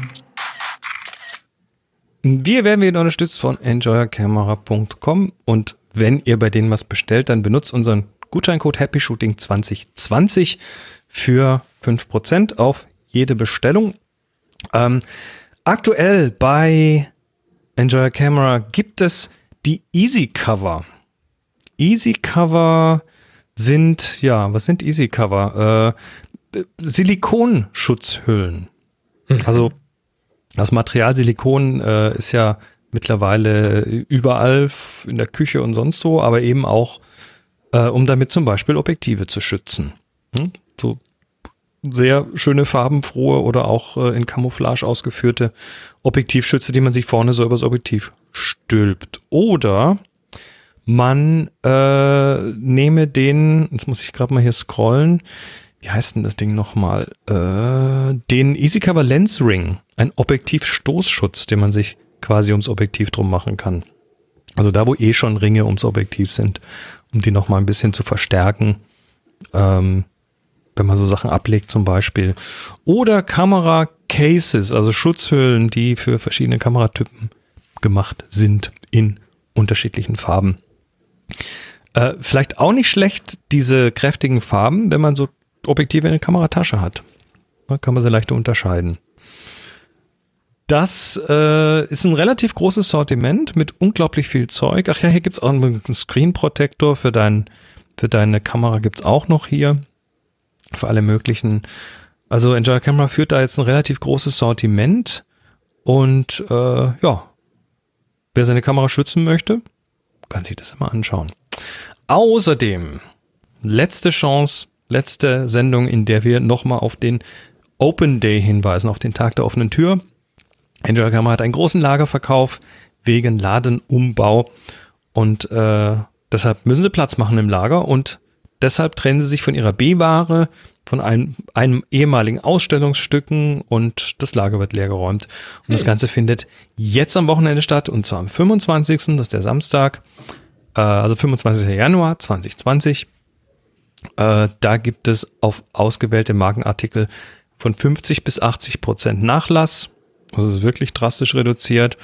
Wir werden wieder unterstützt von enjoyercamera.com und wenn ihr bei denen was bestellt, dann benutzt unseren Gutscheincode Happy Shooting 2020 für 5% auf jede Bestellung. Ähm, aktuell bei Enjoy Camera gibt es die Easy Cover. Easy Cover sind, ja, was sind Easy Cover? Äh, Silikonschutzhüllen. Also das Material Silikon äh, ist ja mittlerweile überall in der Küche und sonst wo, aber eben auch, äh, um damit zum Beispiel Objektive zu schützen. Hm? So sehr schöne farbenfrohe oder auch äh, in Camouflage ausgeführte Objektivschütze, die man sich vorne so übers Objektiv stülpt. Oder man äh, nehme den, jetzt muss ich gerade mal hier scrollen, wie heißt denn das Ding nochmal? Äh, den EasyCover Lens Ring, ein Objektivstoßschutz, den man sich quasi ums Objektiv drum machen kann. Also da, wo eh schon Ringe ums Objektiv sind, um die nochmal ein bisschen zu verstärken. Ähm, wenn man so Sachen ablegt zum Beispiel. Oder Kamera-Cases, also Schutzhüllen, die für verschiedene Kameratypen gemacht sind in unterschiedlichen Farben. Äh, vielleicht auch nicht schlecht, diese kräftigen Farben, wenn man so Objektive in der Kameratasche hat. Da kann man sie leicht unterscheiden. Das äh, ist ein relativ großes Sortiment mit unglaublich viel Zeug. Ach ja, hier gibt's auch einen Screen Protector für, dein, für deine Kamera gibt's auch noch hier. Für alle möglichen. Also Enjoy Camera führt da jetzt ein relativ großes Sortiment. Und äh, ja, wer seine Kamera schützen möchte, kann sich das immer anschauen. Außerdem, letzte Chance, letzte Sendung, in der wir nochmal auf den Open Day hinweisen, auf den Tag der offenen Tür. Enjoy Camera hat einen großen Lagerverkauf wegen Ladenumbau und äh, deshalb müssen sie Platz machen im Lager und deshalb trennen sie sich von ihrer B-Ware, von einem, einem ehemaligen Ausstellungsstücken und das Lager wird leergeräumt. Und das Ganze findet jetzt am Wochenende statt und zwar am 25. Das ist der Samstag, äh, also 25. Januar 2020. Äh, da gibt es auf ausgewählte Markenartikel von 50 bis 80 Prozent Nachlass. Das ist wirklich drastisch reduziert.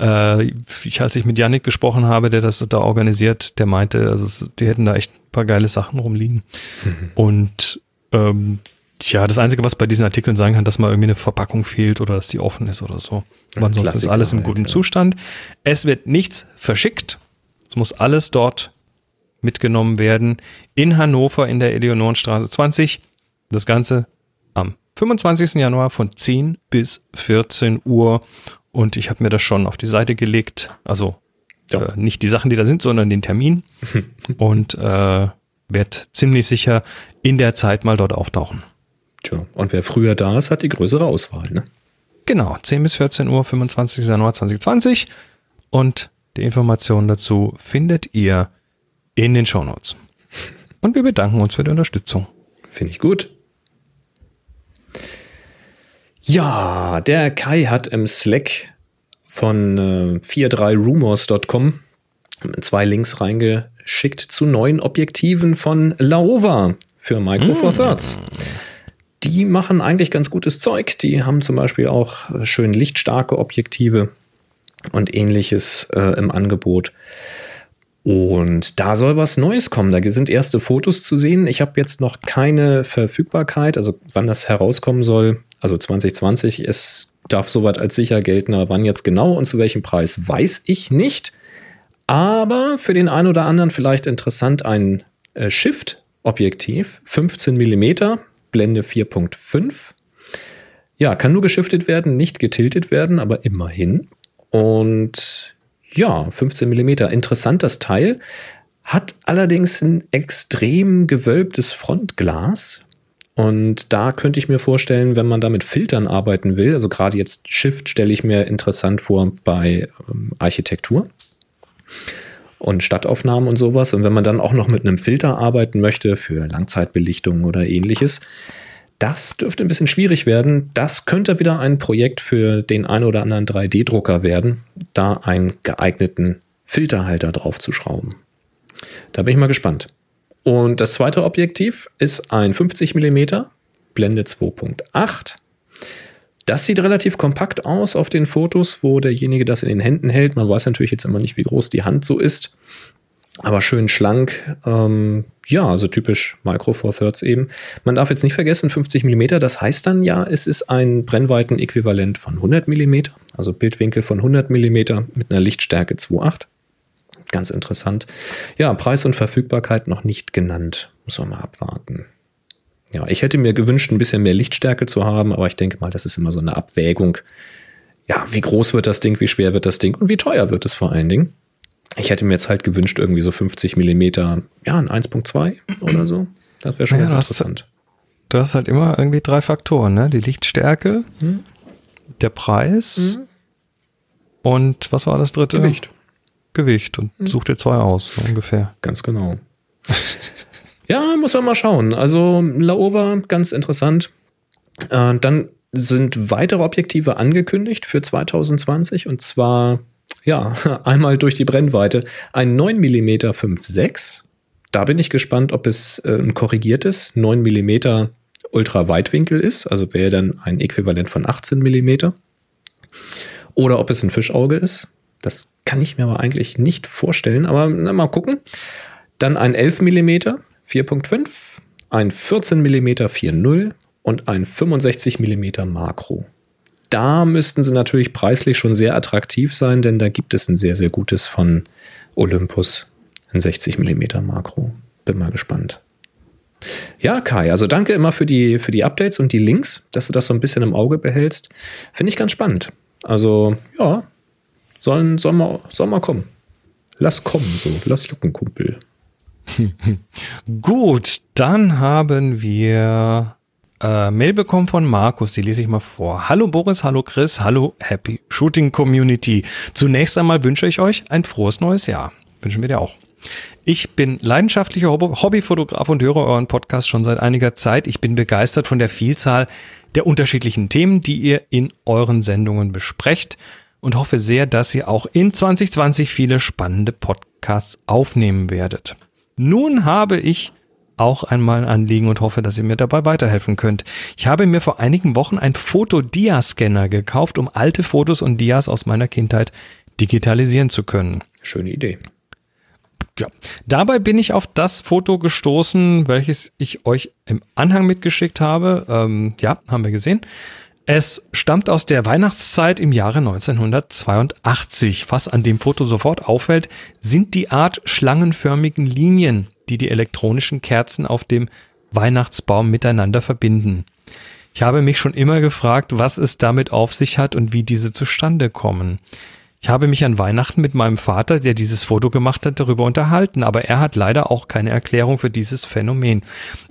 Äh, ich, als ich mit Yannick gesprochen habe, der das da organisiert, der meinte, also die hätten da echt ein paar geile Sachen rumliegen. Und ähm, ja, das Einzige, was bei diesen Artikeln sagen kann, dass mal irgendwie eine Verpackung fehlt oder dass die offen ist oder so. Aber ansonsten ist alles im halt, guten ja. Zustand. Es wird nichts verschickt. Es muss alles dort mitgenommen werden. In Hannover in der Eleonorenstraße 20. Das Ganze am 25. Januar von 10 bis 14 Uhr. Und ich habe mir das schon auf die Seite gelegt. Also Ja. äh, nicht die Sachen, die da sind, sondern den Termin. Und äh, wird ziemlich sicher in der Zeit mal dort auftauchen. Tja, und wer früher da ist, hat die größere Auswahl, ne? Genau, 10 bis 14 Uhr, 25. Januar 2020. Und die Informationen dazu findet ihr in den Shownotes. Und wir bedanken uns für die Unterstützung. Finde ich gut. Ja, der Kai hat im Slack von äh, 43rumors.com zwei Links reingeschickt zu neuen Objektiven von Laowa für Micro Four Thirds. Die machen eigentlich ganz gutes Zeug. Die haben zum Beispiel auch schön lichtstarke Objektive und ähnliches äh, im Angebot. Und da soll was Neues kommen. Da sind erste Fotos zu sehen. Ich habe jetzt noch keine Verfügbarkeit, also wann das herauskommen soll. Also 2020, es darf soweit als sicher gelten, aber wann jetzt genau und zu welchem Preis, weiß ich nicht. Aber für den einen oder anderen vielleicht interessant ein äh, Shift-Objektiv, 15 mm, Blende 4.5. Ja, kann nur geschiftet werden, nicht getiltet werden, aber immerhin. Und ja, 15 mm, interessant das Teil. Hat allerdings ein extrem gewölbtes Frontglas. Und da könnte ich mir vorstellen, wenn man da mit Filtern arbeiten will, also gerade jetzt Shift stelle ich mir interessant vor bei ähm, Architektur und Stadtaufnahmen und sowas. Und wenn man dann auch noch mit einem Filter arbeiten möchte für Langzeitbelichtung oder ähnliches, das dürfte ein bisschen schwierig werden. Das könnte wieder ein Projekt für den ein oder anderen 3D-Drucker werden, da einen geeigneten Filterhalter drauf zu schrauben. Da bin ich mal gespannt. Und das zweite Objektiv ist ein 50 mm, Blende 2.8. Das sieht relativ kompakt aus auf den Fotos, wo derjenige das in den Händen hält. Man weiß natürlich jetzt immer nicht, wie groß die Hand so ist. Aber schön schlank. Ähm, ja, also typisch Micro Four Thirds eben. Man darf jetzt nicht vergessen, 50 mm, das heißt dann ja, es ist ein Brennweiten-Äquivalent von 100 mm, also Bildwinkel von 100 mm mit einer Lichtstärke 2.8. Ganz interessant. Ja, Preis und Verfügbarkeit noch nicht genannt. Muss man mal abwarten. Ja, ich hätte mir gewünscht, ein bisschen mehr Lichtstärke zu haben, aber ich denke mal, das ist immer so eine Abwägung. Ja, wie groß wird das Ding, wie schwer wird das Ding und wie teuer wird es vor allen Dingen. Ich hätte mir jetzt halt gewünscht, irgendwie so 50 Millimeter, ja, ein 1.2 oder so. Das wäre schon Ja, ganz interessant. Du hast halt immer irgendwie drei Faktoren, ne? Die Lichtstärke, der Preis und was war das dritte? Gewicht. Gewicht. Und such dir zwei aus, so ungefähr. Ganz genau. ja, muss man mal schauen. Also Laowa, ganz interessant. Äh, dann sind weitere Objektive angekündigt für 2020 und zwar, ja, einmal durch die Brennweite. Ein 9 mm 5.6. Da bin ich gespannt, ob es äh, ein korrigiertes 9 mm Ultraweitwinkel ist, also wäre dann ein Äquivalent von 18 mm. Oder ob es ein Fischauge ist. Das kann ich mir aber eigentlich nicht vorstellen, aber na, mal gucken. Dann ein 11 mm 4.5, ein 14 mm 4.0 und ein 65 mm Makro. Da müssten sie natürlich preislich schon sehr attraktiv sein, denn da gibt es ein sehr, sehr gutes von Olympus, ein 60 mm Makro. Bin mal gespannt. Ja, Kai, also danke immer für die, für die Updates und die Links, dass du das so ein bisschen im Auge behältst. Finde ich ganz spannend. Also, ja, sollen, soll, mal, soll mal kommen. Lass kommen, so. Lass jucken, Kumpel. Gut, dann haben wir äh, Mail bekommen von Markus, die lese ich mal vor. Hallo Boris, hallo Chris, hallo Happy Shooting Community. Zunächst einmal wünsche ich euch ein frohes neues Jahr. Wünschen wir dir auch. Ich bin leidenschaftlicher Hobby- Hobbyfotograf und höre euren Podcast schon seit einiger Zeit. Ich bin begeistert von der Vielzahl der unterschiedlichen Themen, die ihr in euren Sendungen besprecht und hoffe sehr, dass ihr auch in 2020 viele spannende Podcasts aufnehmen werdet. Nun habe ich auch einmal ein Anliegen und hoffe, dass ihr mir dabei weiterhelfen könnt. Ich habe mir vor einigen Wochen ein Foto-Dia-Scanner gekauft, um alte Fotos und Dias aus meiner Kindheit digitalisieren zu können. Schöne Idee. Ja. Dabei bin ich auf das Foto gestoßen, welches ich euch im Anhang mitgeschickt habe. Ähm, ja, haben wir gesehen. Es stammt aus der Weihnachtszeit im Jahre 1982. Was an dem Foto sofort auffällt, sind die Art schlangenförmigen Linien, die die elektronischen Kerzen auf dem Weihnachtsbaum miteinander verbinden. Ich habe mich schon immer gefragt, was es damit auf sich hat und wie diese zustande kommen. Ich habe mich an Weihnachten mit meinem Vater, der dieses Foto gemacht hat, darüber unterhalten, aber er hat leider auch keine Erklärung für dieses Phänomen.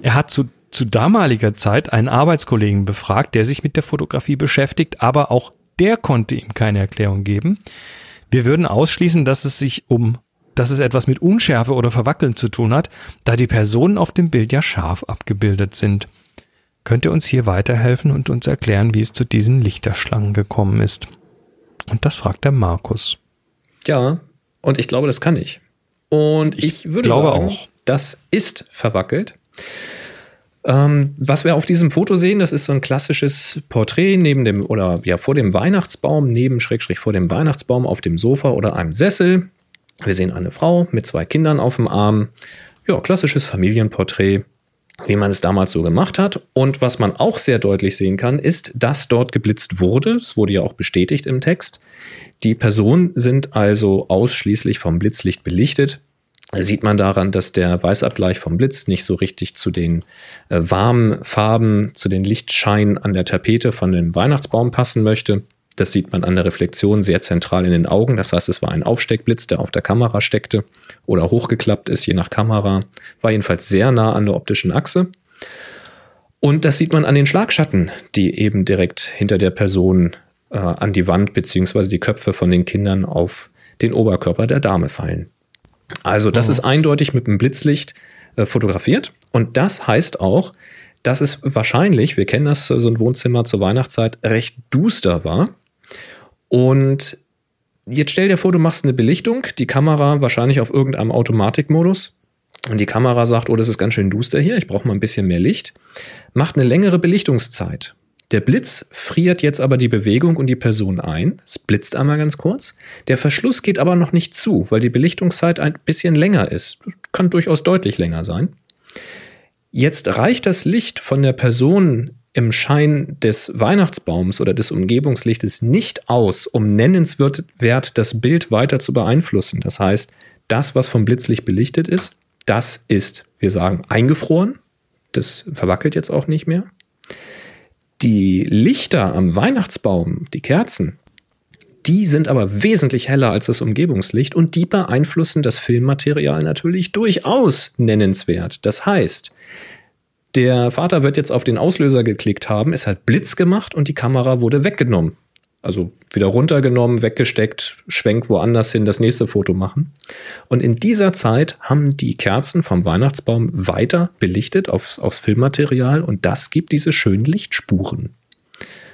Er hat zu, zu damaliger Zeit einen Arbeitskollegen befragt, der sich mit der Fotografie beschäftigt, aber auch der konnte ihm keine Erklärung geben. Wir würden ausschließen, dass es sich um, dass es etwas mit Unschärfe oder Verwackeln zu tun hat, da die Personen auf dem Bild ja scharf abgebildet sind. Könnt ihr uns hier weiterhelfen und uns erklären, wie es zu diesen Lichterschlangen gekommen ist? Und das fragt der Markus. Ja, und ich glaube, das kann ich. Und ich, würde glaube sagen, auch. das ist verwackelt. Ähm, was wir auf diesem Foto sehen, das ist so ein klassisches Porträt neben dem oder ja vor dem Weihnachtsbaum, neben Schrägstrich vor dem Weihnachtsbaum auf dem Sofa oder einem Sessel. Wir sehen eine Frau mit zwei Kindern auf dem Arm. Ja, klassisches Familienporträt wie man es damals so gemacht hat. Und was man auch sehr deutlich sehen kann, ist, dass dort geblitzt wurde. Es wurde ja auch bestätigt im Text. Die Personen sind also ausschließlich vom Blitzlicht belichtet. Sieht man daran, dass der Weißabgleich vom Blitz nicht so richtig zu den äh, warmen Farben, zu den Lichtscheinen an der Tapete von dem Weihnachtsbaum passen möchte. Das sieht man an der Reflexion sehr zentral in den Augen. Das heißt, es war ein Aufsteckblitz, der auf der Kamera steckte oder hochgeklappt ist, je nach Kamera. War jedenfalls sehr nah an der optischen Achse. Und das sieht man an den Schlagschatten, die eben direkt hinter der Person äh, an die Wand bzw. die Köpfe von den Kindern auf den Oberkörper der Dame fallen. Also das ist eindeutig mit dem Blitzlicht äh, fotografiert. Und das heißt auch, dass es wahrscheinlich, wir kennen das, so ein Wohnzimmer zur Weihnachtszeit, recht duster war. Und jetzt stell dir vor, du machst eine Belichtung, die Kamera wahrscheinlich auf irgendeinem Automatikmodus. Und die Kamera sagt, oh, das ist ganz schön duster hier, ich brauche mal ein bisschen mehr Licht. Macht eine längere Belichtungszeit. Der Blitz friert jetzt aber die Bewegung und die Person ein. Es blitzt einmal ganz kurz. Der Verschluss geht aber noch nicht zu, weil die Belichtungszeit ein bisschen länger ist. Kann durchaus deutlich länger sein. Jetzt reicht das Licht von der Person im Schein des Weihnachtsbaums oder des Umgebungslichtes nicht aus, um nennenswert das Bild weiter zu beeinflussen. Das heißt, das, was vom Blitzlicht belichtet ist, das ist, wir sagen, eingefroren. Das verwackelt jetzt auch nicht mehr. Die Lichter am Weihnachtsbaum, die Kerzen, die sind aber wesentlich heller als das Umgebungslicht und die beeinflussen das Filmmaterial natürlich durchaus nennenswert. Das heißt, der Vater wird jetzt auf den Auslöser geklickt haben, es hat Blitz gemacht und die Kamera wurde weggenommen. Also wieder runtergenommen, weggesteckt, schwenkt woanders hin, das nächste Foto machen. Und in dieser Zeit haben die Kerzen vom Weihnachtsbaum weiter belichtet aufs, aufs Filmmaterial und das gibt diese schönen Lichtspuren.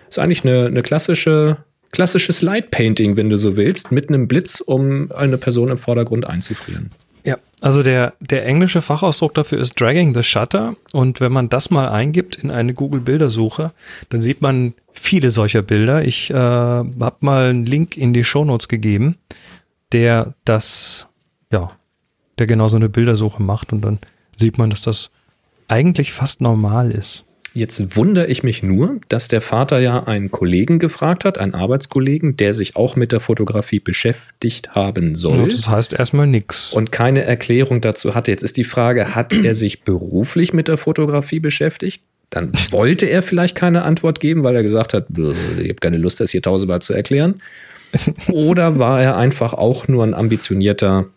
Ist eigentlich eine, eine klassische, klassisches Light Painting, wenn du so willst, mit einem Blitz, um eine Person im Vordergrund einzufrieren. Also der, der englische Fachausdruck dafür ist Dragging the Shutter. Und wenn man das mal eingibt in eine Google-Bildersuche, dann sieht man viele solcher Bilder. Ich äh, habe mal einen Link in die Shownotes gegeben, der das, ja, der genau so eine Bildersuche macht. Und dann sieht man, dass das eigentlich fast normal ist. Jetzt wundere ich mich nur, dass der Vater ja einen Kollegen gefragt hat, einen Arbeitskollegen, der sich auch mit der Fotografie beschäftigt haben soll. Ja, das heißt erstmal nichts. Und keine Erklärung dazu hatte. Jetzt ist die Frage, hat er sich beruflich mit der Fotografie beschäftigt? Dann wollte er vielleicht keine Antwort geben, weil er gesagt hat, ich habe keine Lust, das hier tausendmal zu erklären. Oder war er einfach auch nur ein ambitionierter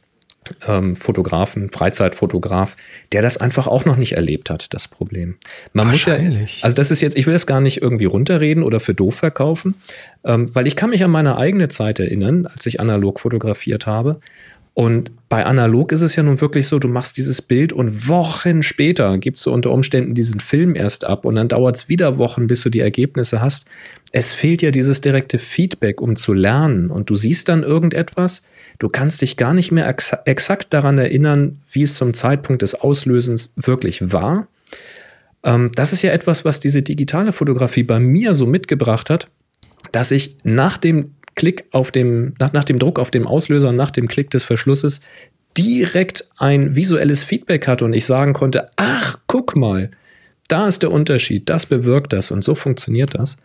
ähm, Fotografen, Freizeitfotograf, der das einfach auch noch nicht erlebt hat, das Problem. Man muss ja, also das ist jetzt, ich will das gar nicht irgendwie runterreden oder für doof verkaufen, ähm, weil ich kann mich an meine eigene Zeit erinnern, als ich analog fotografiert habe. Und bei analog ist es ja nun wirklich so, du machst dieses Bild und Wochen später gibst du unter Umständen diesen Film erst ab und dann dauert es wieder Wochen, bis du die Ergebnisse hast. Es fehlt ja dieses direkte Feedback, um zu lernen. Und du siehst dann irgendetwas, Du kannst dich gar nicht mehr ex exakt daran erinnern, wie es zum Zeitpunkt des Auslösens wirklich war. Ähm, das ist ja etwas, was diese digitale Fotografie bei mir so mitgebracht hat, dass ich nach dem Klick auf dem, nach, nach dem Druck auf dem Auslöser, nach dem Klick des Verschlusses direkt ein visuelles Feedback hatte und ich sagen konnte, ach, guck mal, da ist der Unterschied, das bewirkt das und so funktioniert das.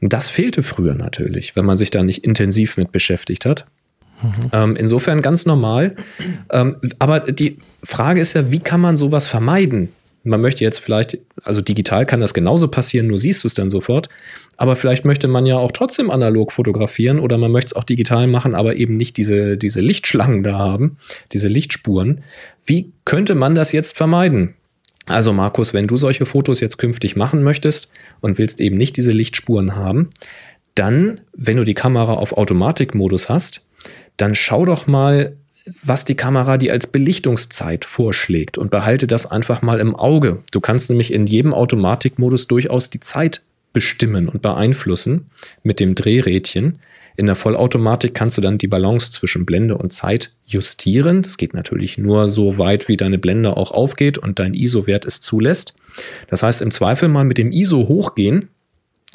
Und das fehlte früher natürlich, wenn man sich da nicht intensiv mit beschäftigt hat. Mhm. Ähm, insofern ganz normal. Ähm, aber die Frage ist ja, wie kann man sowas vermeiden? Man möchte jetzt vielleicht, also digital kann das genauso passieren, nur siehst du es dann sofort. Aber vielleicht möchte man ja auch trotzdem analog fotografieren oder man möchte es auch digital machen, aber eben nicht diese, diese Lichtschlangen da haben, diese Lichtspuren. Wie könnte man das jetzt vermeiden? Also Markus, wenn du solche Fotos jetzt künftig machen möchtest und willst eben nicht diese Lichtspuren haben, dann, wenn du die Kamera auf Automatikmodus hast, dann schau doch mal, was die Kamera dir als Belichtungszeit vorschlägt und behalte das einfach mal im Auge. Du kannst nämlich in jedem Automatikmodus durchaus die Zeit bestimmen und beeinflussen mit dem Drehrädchen. In der Vollautomatik kannst du dann die Balance zwischen Blende und Zeit justieren. Das geht natürlich nur so weit, wie deine Blende auch aufgeht und dein ISO-Wert es zulässt. Das heißt, im Zweifel mal mit dem ISO hochgehen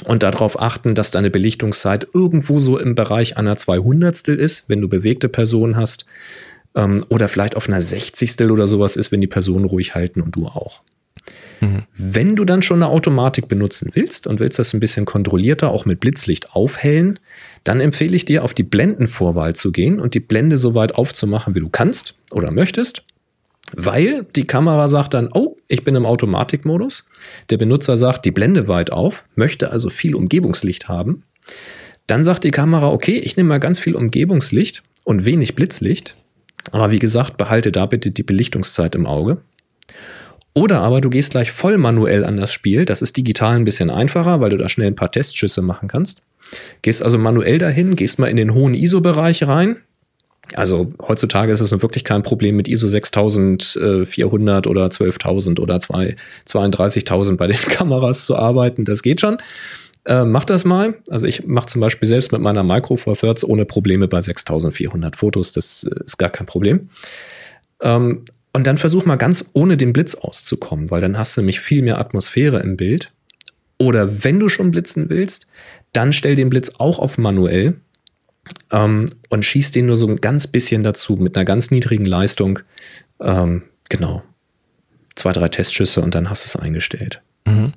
und darauf achten, dass deine Belichtungszeit irgendwo so im Bereich einer 200 ist, wenn du bewegte Personen hast. Ähm, oder vielleicht auf einer 60 oder sowas ist, wenn die Personen ruhig halten und du auch. Mhm. Wenn du dann schon eine Automatik benutzen willst und willst das ein bisschen kontrollierter, auch mit Blitzlicht aufhellen, dann empfehle ich dir, auf die Blendenvorwahl zu gehen und die Blende so weit aufzumachen, wie du kannst oder möchtest. Weil die Kamera sagt dann, oh, ich bin im Automatikmodus. Der Benutzer sagt, die Blende weit auf, möchte also viel Umgebungslicht haben. Dann sagt die Kamera, okay, ich nehme mal ganz viel Umgebungslicht und wenig Blitzlicht. Aber wie gesagt, behalte da bitte die Belichtungszeit im Auge. Oder aber du gehst gleich voll manuell an das Spiel. Das ist digital ein bisschen einfacher, weil du da schnell ein paar Testschüsse machen kannst. Gehst also manuell dahin, gehst mal in den hohen ISO-Bereich rein, also heutzutage ist es wirklich kein Problem mit ISO 6400 oder 12.000 oder 32.000 bei den Kameras zu arbeiten. Das geht schon. Äh, mach das mal. Also ich mache zum Beispiel selbst mit meiner Micro Four Thirds ohne Probleme bei 6400 Fotos. Das äh, ist gar kein Problem. Ähm, und dann versuch mal ganz ohne den Blitz auszukommen, weil dann hast du nämlich viel mehr Atmosphäre im Bild. Oder wenn du schon blitzen willst, dann stell den Blitz auch auf manuell ähm, und schießt den nur so ein ganz bisschen dazu mit einer ganz niedrigen Leistung. Ähm, genau. Zwei, drei Testschüsse und dann hast du es eingestellt. Mhm.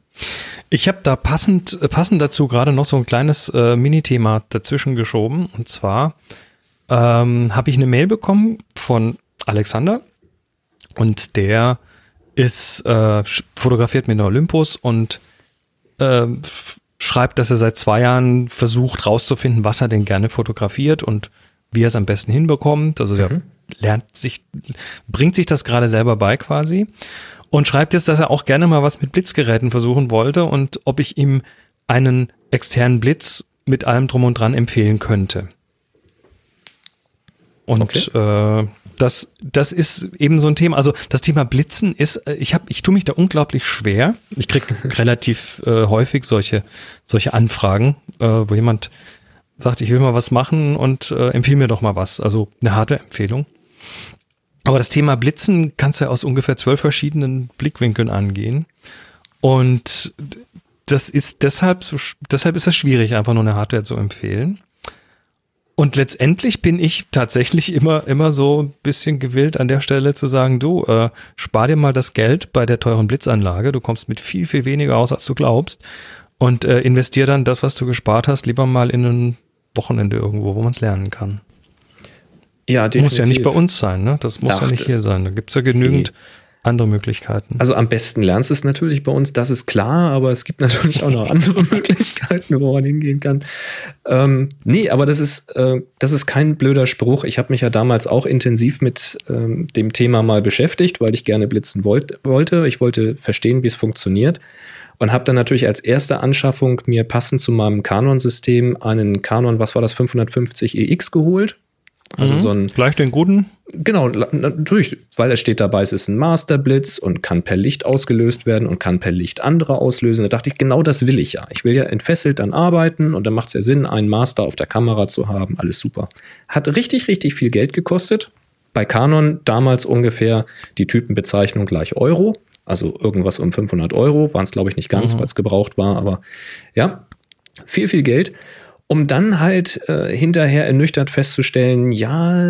Ich habe da passend, äh, passend dazu gerade noch so ein kleines äh, Mini-Thema dazwischen geschoben. Und zwar ähm, habe ich eine Mail bekommen von Alexander und der ist äh, fotografiert mit einer Olympus und äh, schreibt, dass er seit zwei Jahren versucht rauszufinden, was er denn gerne fotografiert und wie er es am besten hinbekommt. Also der mhm. lernt sich, bringt sich das gerade selber bei quasi und schreibt jetzt, dass er auch gerne mal was mit Blitzgeräten versuchen wollte und ob ich ihm einen externen Blitz mit allem drum und dran empfehlen könnte. Und okay. äh, das, das ist eben so ein Thema. Also das Thema Blitzen ist, äh, ich habe, ich tue mich da unglaublich schwer. Ich kriege relativ äh, häufig solche, solche Anfragen, äh, wo jemand sagt, ich will mal was machen und äh, empfehle mir doch mal was. Also eine harte Empfehlung. Aber das Thema Blitzen kannst du ja aus ungefähr zwölf verschiedenen Blickwinkeln angehen. Und das ist deshalb so, deshalb ist es schwierig, einfach nur eine Hardware zu empfehlen. Und letztendlich bin ich tatsächlich immer, immer so ein bisschen gewillt an der Stelle zu sagen, du, äh, spar dir mal das Geld bei der teuren Blitzanlage, du kommst mit viel, viel weniger aus, als du glaubst und äh, investier dann das, was du gespart hast, lieber mal in ein Wochenende irgendwo, wo man es lernen kann. Ja, definitiv. Muss ja nicht bei uns sein, ne? Das muss Ach, ja nicht hier sein. Da gibt's ja genügend nee andere Möglichkeiten? Also am besten lernst du es natürlich bei uns, das ist klar, aber es gibt natürlich auch noch andere Möglichkeiten, wo man hingehen kann. Ähm, nee, aber das ist, äh, das ist kein blöder Spruch. Ich habe mich ja damals auch intensiv mit ähm, dem Thema mal beschäftigt, weil ich gerne blitzen wollt, wollte. Ich wollte verstehen, wie es funktioniert. Und habe dann natürlich als erste Anschaffung mir passend zu meinem Canon-System einen Canon, was war das, 550 EX geholt also mhm. so ein. Gleich den guten? Genau, natürlich, weil es steht dabei, es ist ein Masterblitz und kann per Licht ausgelöst werden und kann per Licht andere auslösen. Da dachte ich, genau das will ich ja. Ich will ja entfesselt dann arbeiten und dann macht es ja Sinn, einen Master auf der Kamera zu haben. Alles super. Hat richtig, richtig viel Geld gekostet. Bei Canon damals ungefähr die Typenbezeichnung gleich Euro. Also irgendwas um 500 Euro. Waren es, glaube ich, nicht ganz, mhm. weil es gebraucht war. Aber ja, viel, viel Geld um dann halt äh, hinterher ernüchtert festzustellen, ja,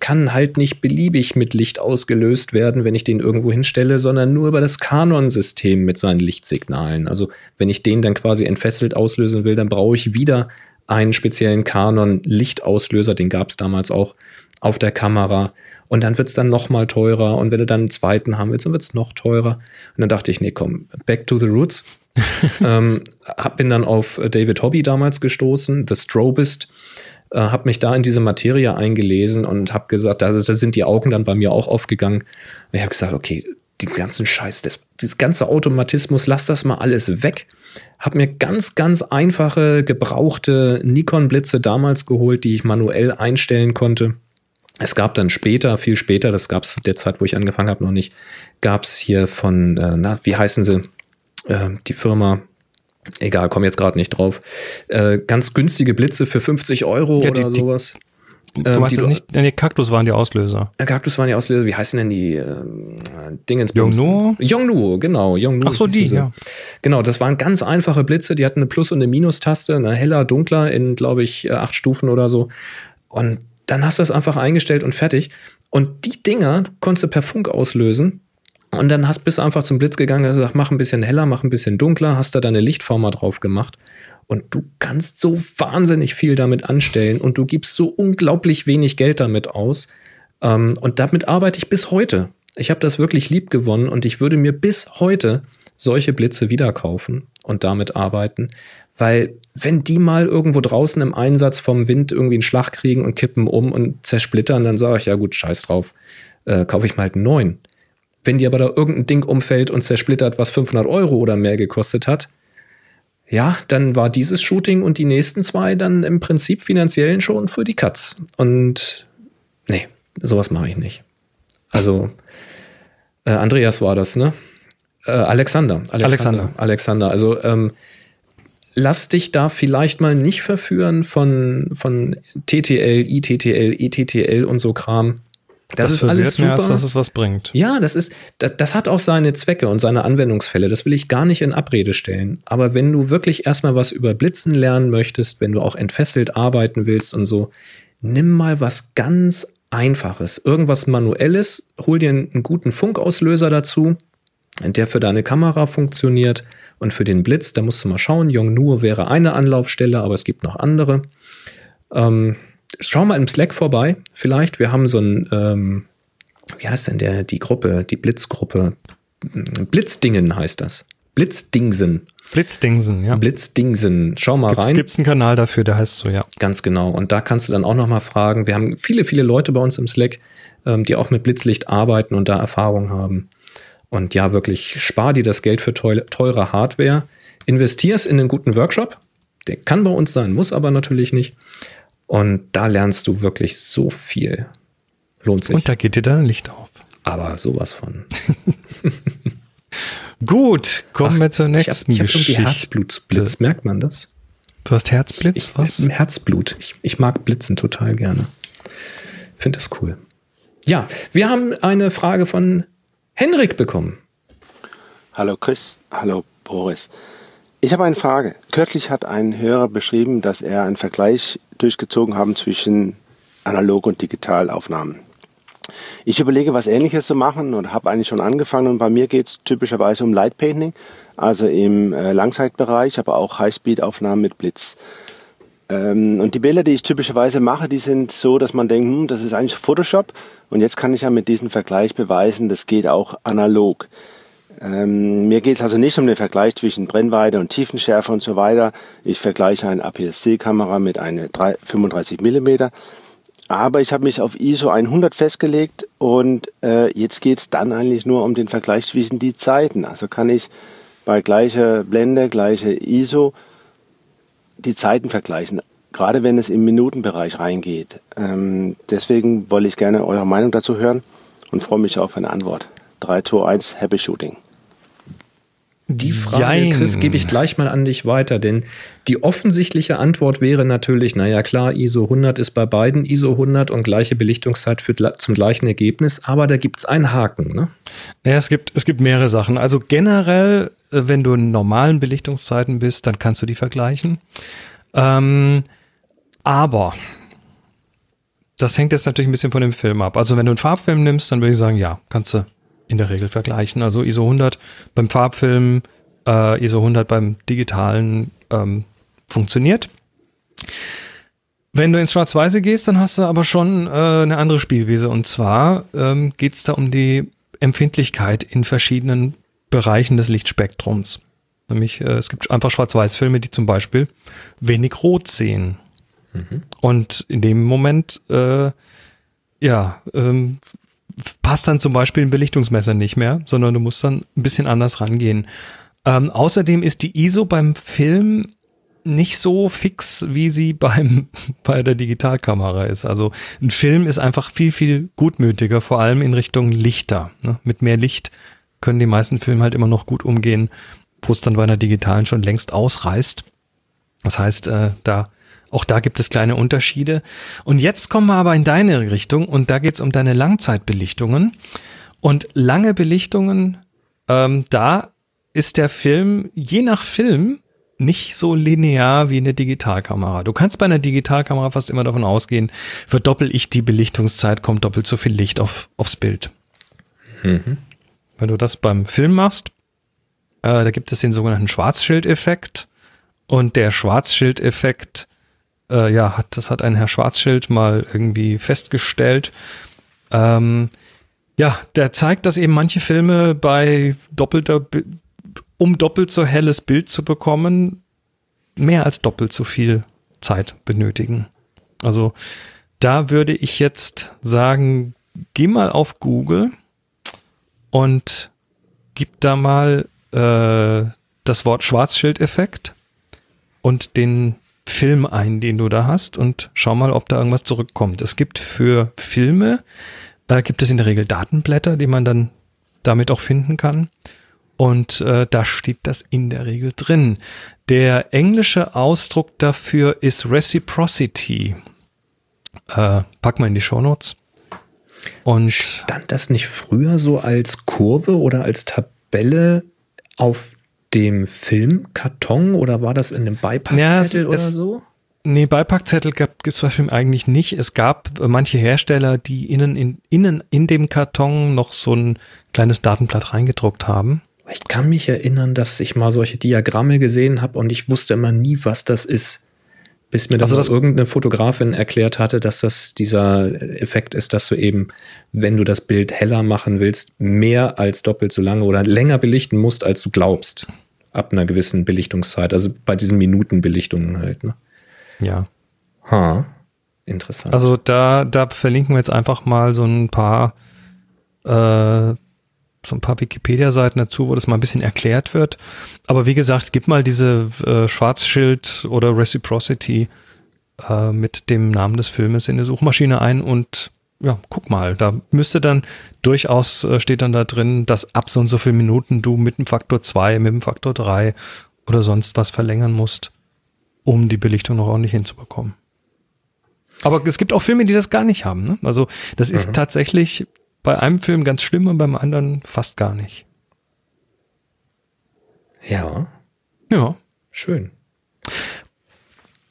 kann halt nicht beliebig mit Licht ausgelöst werden, wenn ich den irgendwo hinstelle, sondern nur über das Kanon-System mit seinen Lichtsignalen. Also wenn ich den dann quasi entfesselt auslösen will, dann brauche ich wieder einen speziellen Canon-Lichtauslöser, den gab es damals auch auf der Kamera. Und dann wird es dann noch mal teurer. Und wenn du dann einen zweiten haben willst, dann wird es noch teurer. Und dann dachte ich, nee, komm, back to the roots. ähm, hab, bin dann auf David Hobby damals gestoßen, The Strobist. Äh, habe mich da in diese Materie eingelesen und habe gesagt, da, da sind die Augen dann bei mir auch aufgegangen. Und ich habe gesagt, okay, den ganzen Scheiß, das, das ganze Automatismus, lass das mal alles weg. Hab mir ganz, ganz einfache, gebrauchte Nikon-Blitze damals geholt, die ich manuell einstellen konnte. Es gab dann später, viel später, das gab es der Zeit, wo ich angefangen habe, noch nicht, gab es hier von, äh, na, wie heißen sie, äh, die Firma, egal, komme jetzt gerade nicht drauf, äh, ganz günstige Blitze für 50 Euro Ja, die- oder die- sowas. Du Ähm, meinst die das nicht? Nee, Kaktus waren die Auslöser. Äh, Kaktus waren die Auslöser, wie heißen denn die äh, Dingens? Yongnuo? Yongnuo, genau. Yongnuo Ach so, die, sie. ja. Genau, das waren ganz einfache Blitze, die hatten eine Plus- und eine Minustaste, eine heller, dunkler in, glaube ich, äh, acht Stufen oder so. Und dann hast du es einfach eingestellt und fertig. Und die Dinger konntest du per Funk auslösen. Und dann hast, bist du einfach zum Blitz gegangen, hast gesagt, mach ein bisschen heller, mach ein bisschen dunkler, hast da deine Lichtformer drauf gemacht. Und du kannst so wahnsinnig viel damit anstellen und du gibst so unglaublich wenig Geld damit aus. Ähm, und damit arbeite ich bis heute. Ich habe das wirklich lieb gewonnen und ich würde mir bis heute solche Blitze wieder kaufen und damit arbeiten, weil wenn die mal irgendwo draußen im Einsatz vom Wind irgendwie einen Schlag kriegen und kippen um und zersplittern, dann sage ich ja gut, scheiß drauf, äh, kaufe ich mal halt einen neuen. Wenn dir aber da irgendein Ding umfällt und zersplittert, was 500 Euro oder mehr gekostet hat, ja, dann war dieses Shooting und die nächsten zwei dann im Prinzip finanziell schon für die Katz. Und nee, sowas mache ich nicht. Also, äh, Andreas war das, ne? Äh, Alexander. Alexander. Alexander. Also, ähm, lass dich da vielleicht mal nicht verführen von, von TTL, ITTL, ETTL und so Kram. Das, ist alles super. mehr, als dass es was bringt. Ja, das ist, das, das hat auch seine Zwecke und seine Anwendungsfälle. Das will ich gar nicht in Abrede stellen. Aber wenn du wirklich erstmal was über Blitzen lernen möchtest, wenn du auch entfesselt arbeiten willst und so, nimm mal was ganz Einfaches. Irgendwas Manuelles. Hol dir einen guten Funkauslöser dazu, der für deine Kamera funktioniert und für den Blitz. Da musst du mal schauen. Yongnuo wäre eine Anlaufstelle, aber es gibt noch andere. Ähm, schau mal im Slack vorbei. Vielleicht, wir haben so ein, ähm, wie heißt denn der, die Gruppe, die Blitzgruppe? Blitzdingen heißt das. Blitzdingsen. Blitzdingsen, ja. Blitzdingsen. Schau mal Gibt's, rein. gibt's einen Kanal dafür, der heißt so, ja. Ganz genau. Und da kannst du dann auch noch mal fragen. Wir haben viele, viele Leute bei uns im Slack, ähm, die auch mit Blitzlicht arbeiten und da Erfahrung haben. Und ja, wirklich, spar dir das Geld für teu teure Hardware. Investier's in einen guten Workshop. Der kann bei uns sein, muss aber natürlich nicht. Und da lernst du wirklich so viel. Lohnt sich. Und da geht dir dann ein Licht auf. aber sowas von. Gut, kommen wir zur Ich habe nächsten hab irgendwie Geschichte. Herzblutblitz. Merkt man das? Du hast Herzblitz, Ich, was? Herzblut. Ich, ich mag Blitzen total gerne. Finde das cool. Ja, wir haben eine Frage von Henrik bekommen. Hallo Chris, hallo Boris. Ich habe eine Frage. Kürzlich hat ein Hörer beschrieben, dass er einen Vergleich durchgezogen haben zwischen Analog- und Digitalaufnahmen. Ich überlege, was Ähnliches zu machen und habe eigentlich schon angefangen. Und bei mir geht es typischerweise um Light Painting, also im äh, Langzeitbereich, aber auch Highspeed-Aufnahmen mit Blitz. Ähm, und die Bilder, die ich typischerweise mache, die sind so, dass man denkt, hm, das ist eigentlich Photoshop. Und jetzt kann ich ja mit diesem Vergleich beweisen, das geht auch analog. Ähm, mir geht es also nicht um den Vergleich zwischen Brennweite und Tiefenschärfe und so weiter. Ich vergleiche eine APS-C-Kamera mit einer 3 35 Millimeter. Aber ich habe mich auf ISO 100 festgelegt und äh, jetzt geht es dann eigentlich nur um den Vergleich zwischen die Zeiten. Also kann ich bei gleicher Blende, gleiche ISO die Zeiten vergleichen, gerade wenn es im Minutenbereich reingeht. Ähm, deswegen wollte ich gerne eure Meinung dazu hören und freue mich auf eine Antwort. 3, 2, 1, Happy Shooting. Die Frage, Jein. Chris, gebe ich gleich mal an dich weiter, denn die offensichtliche Antwort wäre natürlich, naja klar, ISO 100 ist bei beiden ISO 100 und gleiche Belichtungszeit führt zum gleichen Ergebnis, aber da gibt es einen Haken. Ne? Ja, es gibt, es gibt mehrere Sachen. Also generell, äh, wenn du in normalen Belichtungszeiten bist, dann kannst du die vergleichen. Ähm, aber das hängt jetzt natürlich ein bisschen von dem Film ab. Also wenn du einen Farbfilm nimmst, dann würde ich sagen, ja, kannst du in der Regel vergleichen. Also ISO 100 beim Farbfilm, äh, ISO 100 beim digitalen ähm, funktioniert. Wenn du ins Schwarz-Weiße gehst, dann hast du aber schon äh, eine andere Spielwiese. Und zwar ähm, geht es da um die Empfindlichkeit in verschiedenen Bereichen des Lichtspektrums. Nämlich, äh, es gibt einfach Schwarz-Weiß-Filme, die zum Beispiel wenig Rot sehen. Und in dem Moment, äh, ja, ähm, passt dann zum Beispiel ein Belichtungsmesser nicht mehr, sondern du musst dann ein bisschen anders rangehen. Ähm, außerdem ist die ISO beim Film nicht so fix, wie sie beim, bei der Digitalkamera ist. Also ein Film ist einfach viel, viel gutmütiger, vor allem in Richtung Lichter. Ne? Mit mehr Licht können die meisten Filme halt immer noch gut umgehen, wo es dann bei einer digitalen schon längst ausreißt. Das heißt, äh, da auch da gibt es kleine Unterschiede. Und jetzt kommen wir aber in deine Richtung und da geht es um deine Langzeitbelichtungen. Und lange Belichtungen, ähm, da ist der Film je nach Film nicht so linear wie eine Digitalkamera. Du kannst bei einer Digitalkamera fast immer davon ausgehen, verdoppel ich die Belichtungszeit, kommt doppelt so viel Licht auf, aufs Bild. Wenn du das beim Film machst, äh, da gibt es den sogenannten Schwarzschildeffekt. Und der Schwarzschildeffekt, äh, ja, hat, das hat ein Herr Schwarzschild mal irgendwie festgestellt. Ähm, ja, der zeigt, dass eben manche Filme bei doppelter, um doppelt so helles Bild zu bekommen, mehr als doppelt so viel Zeit benötigen. Also da würde ich jetzt sagen, geh mal auf Google und gib da mal äh, das Wort Schwarzschildeffekt und den Film ein, den du da hast und schau mal, ob da irgendwas zurückkommt. Es gibt für Filme, äh, gibt es in der Regel Datenblätter, die man dann damit auch finden kann. Und äh, da steht das in der Regel drin. Der englische Ausdruck dafür ist Reciprocity. Äh, pack mal in die Shownotes. Und Stand das nicht früher so als Kurve oder als Tabelle auf dem Filmkarton oder war das in einem Beipackzettel Ja, oder so? Nee, Beipackzettel gibt es bei Film eigentlich nicht. Es gab äh, manche Hersteller, die innen in, innen in dem Karton noch so ein kleines Datenblatt reingedruckt haben. Ich kann mich erinnern, dass ich mal solche Diagramme gesehen habe und ich wusste immer nie, was das ist. Bis mir das, Also das- irgendeine Fotografin erklärt hatte, dass das dieser Effekt ist, dass du eben, wenn du das Bild heller machen willst, mehr als doppelt so lange oder länger belichten musst, als du glaubst. Ab einer gewissen Belichtungszeit. Also bei diesen Minutenbelichtungen halt. Ne? Ja. Ha. Interessant. Also da, da verlinken wir jetzt einfach mal so ein paar, äh, so ein paar Wikipedia-Seiten dazu, wo das mal ein bisschen erklärt wird. Aber wie gesagt, gib mal diese äh, Schwarzschild oder Reciprocity äh, mit dem Namen des Filmes in die Suchmaschine ein und ja, guck mal, da müsste dann durchaus äh, steht dann da drin, dass ab so und so viel Minuten du mit dem Faktor 2, mit dem Faktor 3 oder sonst was verlängern musst, um die Belichtung noch ordentlich hinzubekommen. Aber es gibt auch Filme, die das gar nicht haben. Ne? Also das ist tatsächlich bei einem Film ganz schlimm und beim anderen fast gar nicht. ja, Ja. schön.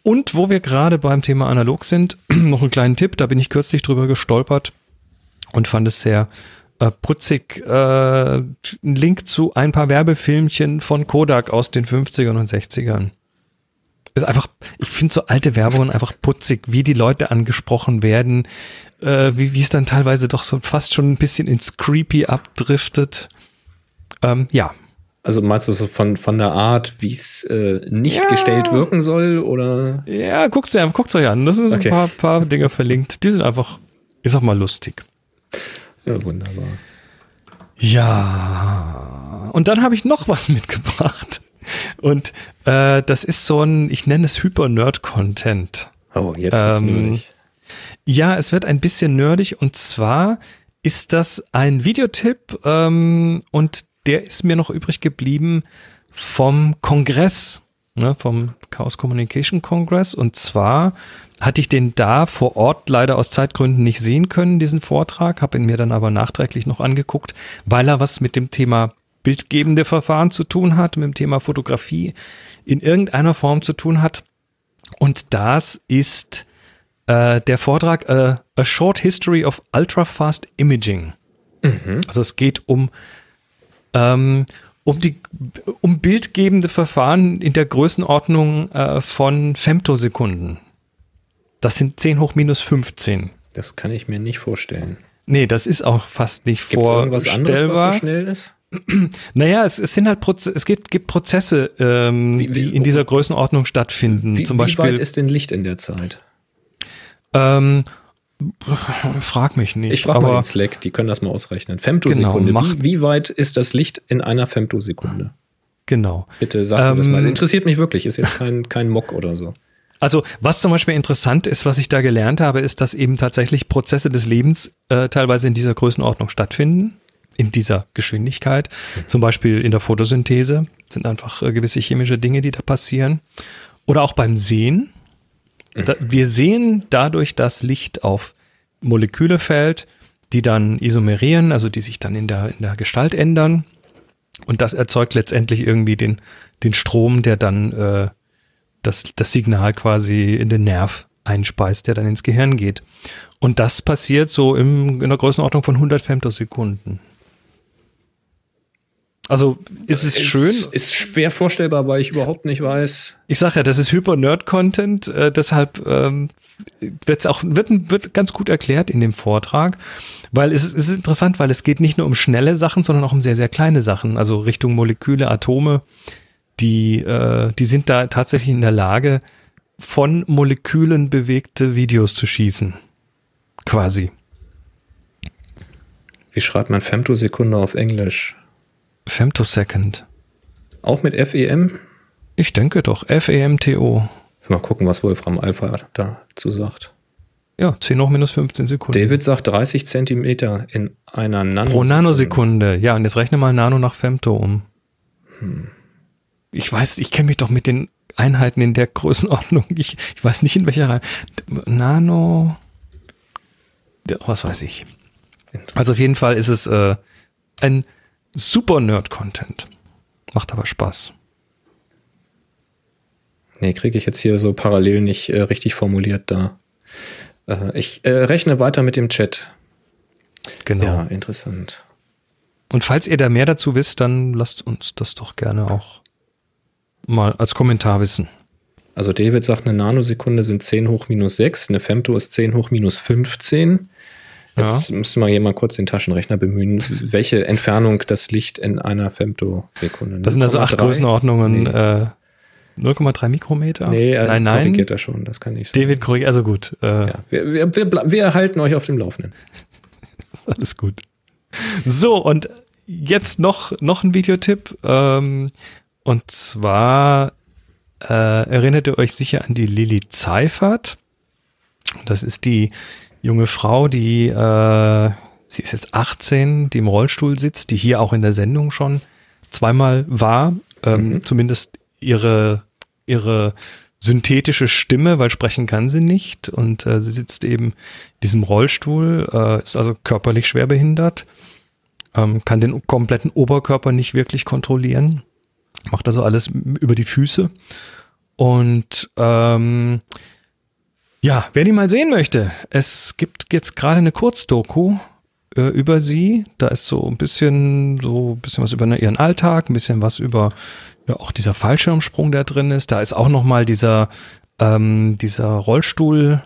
Und wo wir gerade beim Thema analog sind, noch einen kleinen Tipp, da bin ich kürzlich drüber gestolpert und fand es sehr äh, putzig. Äh, ein Link zu ein paar Werbefilmchen von Kodak aus den 50ern und 60ern. Ist einfach, ich finde so alte Werbungen einfach putzig, wie die Leute angesprochen werden, äh, wie wie es dann teilweise doch so fast schon ein bisschen ins Creepy abdriftet. Ähm, ja, Also meinst du so von, von der Art, wie es äh, nicht Ja. gestellt wirken soll? Oder? Ja, guck's dir guckt's euch an. Das sind Okay. ein paar, paar Dinge verlinkt. Die sind einfach, ich sag mal, lustig. Ja, wunderbar. Ja. Und dann habe ich noch was mitgebracht. Und äh, das ist so ein, ich nenne es Hyper-Nerd-Content. Oh, jetzt wird's Ähm, nerdig. Ja, es wird ein bisschen nerdig und zwar ist das ein Videotipp ähm, und der ist mir noch übrig geblieben vom Kongress, ne, vom Chaos Communication Congress und zwar hatte ich den da vor Ort leider aus Zeitgründen nicht sehen können, diesen Vortrag, habe ihn mir dann aber nachträglich noch angeguckt, weil er was mit dem Thema bildgebende Verfahren zu tun hat, mit dem Thema Fotografie in irgendeiner Form zu tun hat. Und das ist äh, der Vortrag äh, A Short History of Ultra-Fast Imaging. Also es geht um, ähm, um, die, um bildgebende Verfahren in der Größenordnung äh, von Femtosekunden. Das sind 10 hoch minus 15. Das kann ich mir nicht vorstellen. Nee, das ist auch fast nicht Gibt es irgendwas anderes, was vorstellbar. so schnell ist? Naja, es, es sind halt Proze es gibt, gibt Prozesse, ähm, Wie- wie- die in dieser Größenordnung stattfinden. Wie, Zum wie Beispiel, weit ist denn Licht in der Zeit? Ähm, frag mich nicht. Ich frage mal den Slack, die können das mal ausrechnen. Femtosekunde. Genau, mach- wie, wie weit ist das Licht in einer Femtosekunde? genau. Bitte sag mir das Ähm, mal. Interessiert mich wirklich. Ist jetzt kein, kein Mock oder so. Also was zum Beispiel interessant ist, was ich da gelernt habe, ist, dass eben tatsächlich Prozesse des Lebens äh, teilweise in dieser Größenordnung stattfinden, in dieser Geschwindigkeit. Zum Beispiel in der Photosynthese sind einfach äh, gewisse chemische Dinge, die da passieren. Oder auch beim Sehen. Da, wir sehen dadurch, dass Licht auf Moleküle fällt, die dann isomerieren, also die sich dann in der, in der Gestalt ändern. Und das erzeugt letztendlich irgendwie den, den Strom, der dann äh, das, das Signal quasi in den Nerv einspeist, der dann ins Gehirn geht. Und das passiert so im, in der Größenordnung von 100 Femtosekunden. Also ist es schön. Ist schwer vorstellbar, weil ich überhaupt nicht weiß. Ich sage ja, das ist Hyper-Nerd-Content, äh, deshalb ähm, wird's auch, wird, wird ganz gut erklärt in dem Vortrag, weil es, es ist interessant, weil es geht nicht nur um schnelle Sachen, sondern auch um sehr, sehr kleine Sachen, also Richtung Moleküle, Atome, die, äh, die sind da tatsächlich in der Lage, von Molekülen bewegte Videos zu schießen. Quasi. Wie schreibt man Femtosekunde auf Englisch? Femtosecond. Auch mit FEM? Ich denke doch, FEMTO. Mal gucken, was Wolfram Alpha dazu sagt. Ja, 10 hoch minus 15 Sekunden. David sagt 30 Zentimeter in einer Nanosekunde. Pro Nanosekunde. Ja, und jetzt rechne mal Nano nach Femto um. Ich weiß, ich kenne mich doch mit den Einheiten in der Größenordnung. Ich, ich weiß nicht in welcher Reihe. Nano. Was weiß ich. Also auf jeden Fall ist es äh, ein super Nerd-Content. Macht aber Spaß. Nee, kriege ich jetzt hier so parallel nicht äh, richtig formuliert da. Äh, ich äh, rechne weiter mit dem Chat. Genau. Ja, interessant. Und falls ihr da mehr dazu wisst, dann lasst uns das doch gerne auch mal als Kommentar wissen. Also David sagt, eine Nanosekunde sind 10 hoch minus 6, eine Femto ist 10 hoch minus 15. Jetzt müssen wir hier mal kurz den Taschenrechner bemühen, welche Entfernung das Licht in einer Femtosekunde. Das sind also acht 0,3? Größenordnungen. Nee. Äh, 0,3 Mikrometer? Nee, er nein, nein. korrigiert das schon, das kann ich sein. David korrigiert, also gut. Äh, Ja, wir, wir, wir, wir halten euch auf dem Laufenden. Alles gut. So, und jetzt noch, noch ein Videotipp. Ähm, und zwar äh, erinnert ihr euch sicher an die Lilly Zeifert. Das ist die junge Frau, die, äh, sie ist jetzt 18, die im Rollstuhl sitzt, die hier auch in der Sendung schon zweimal war. Ähm, Zumindest ihre, ihre synthetische Stimme, weil sprechen kann sie nicht. Und äh, sie sitzt eben in diesem Rollstuhl, äh, ist also körperlich schwerbehindert, ähm, kann den kompletten Oberkörper nicht wirklich kontrollieren, macht also alles über die Füße. Und ähm, ja, wer die mal sehen möchte, es gibt jetzt gerade eine Kurzdoku äh, über sie. Da ist so ein bisschen, so ein bisschen was über ihren Alltag, ein bisschen was über ja, auch dieser Fallschirmsprung, der drin ist. Da ist auch noch mal dieser, ähm, dieser Rollstuhl,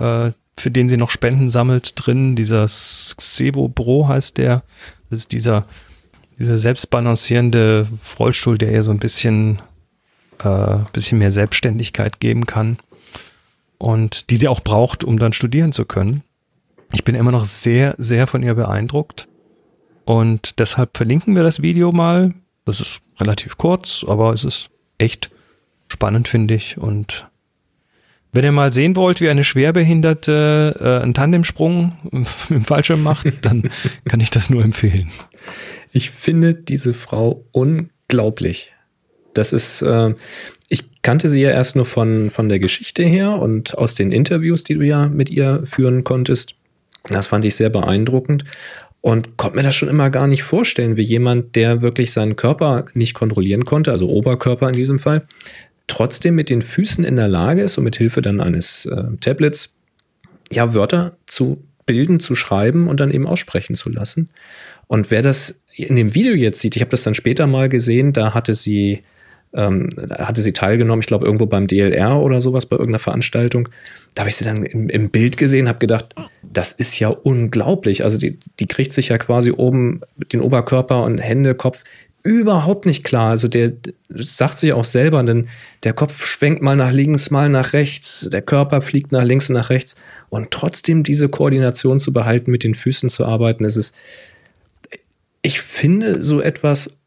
äh, für den sie noch Spenden sammelt, drin. Dieser Xebo Bro heißt der. Das ist dieser, dieser selbstbalancierende Rollstuhl, der ihr so ein bisschen, äh, bisschen mehr Selbstständigkeit geben kann und die sie auch braucht, um dann studieren zu können. Ich bin immer noch sehr, sehr von ihr beeindruckt. Und deshalb verlinken wir das Video mal. Das ist relativ kurz, aber es ist echt spannend, finde ich. Und wenn ihr mal sehen wollt, wie eine Schwerbehinderte äh, einen Tandemsprung im, Fallschirm macht, dann kann ich das nur empfehlen. Ich finde diese Frau unglaublich. Das ist, äh, ich kannte sie ja erst nur von, von der Geschichte her und aus den Interviews, die du ja mit ihr führen konntest. Das fand ich sehr beeindruckend und konnte mir das schon immer gar nicht vorstellen, wie jemand, der wirklich seinen Körper nicht kontrollieren konnte, also Oberkörper in diesem Fall, trotzdem mit den Füßen in der Lage ist und mit Hilfe dann eines äh, Tablets ja Wörter zu bilden, zu schreiben und dann eben aussprechen zu lassen. Und wer das in dem Video jetzt sieht, ich habe das dann später mal gesehen, da hatte sie ähm, da hatte sie teilgenommen, ich glaube, irgendwo beim DLR oder sowas bei irgendeiner Veranstaltung. Da habe ich sie dann im, im Bild gesehen, habe gedacht, das ist ja unglaublich. Also die, die kriegt sich ja quasi oben den Oberkörper und Hände, Kopf überhaupt nicht klar. Also der sagt sie auch selber, denn der Kopf schwenkt mal nach links, mal nach rechts, der Körper fliegt nach links und nach rechts und trotzdem diese Koordination zu behalten, mit den Füßen zu arbeiten, ist, ich finde so etwas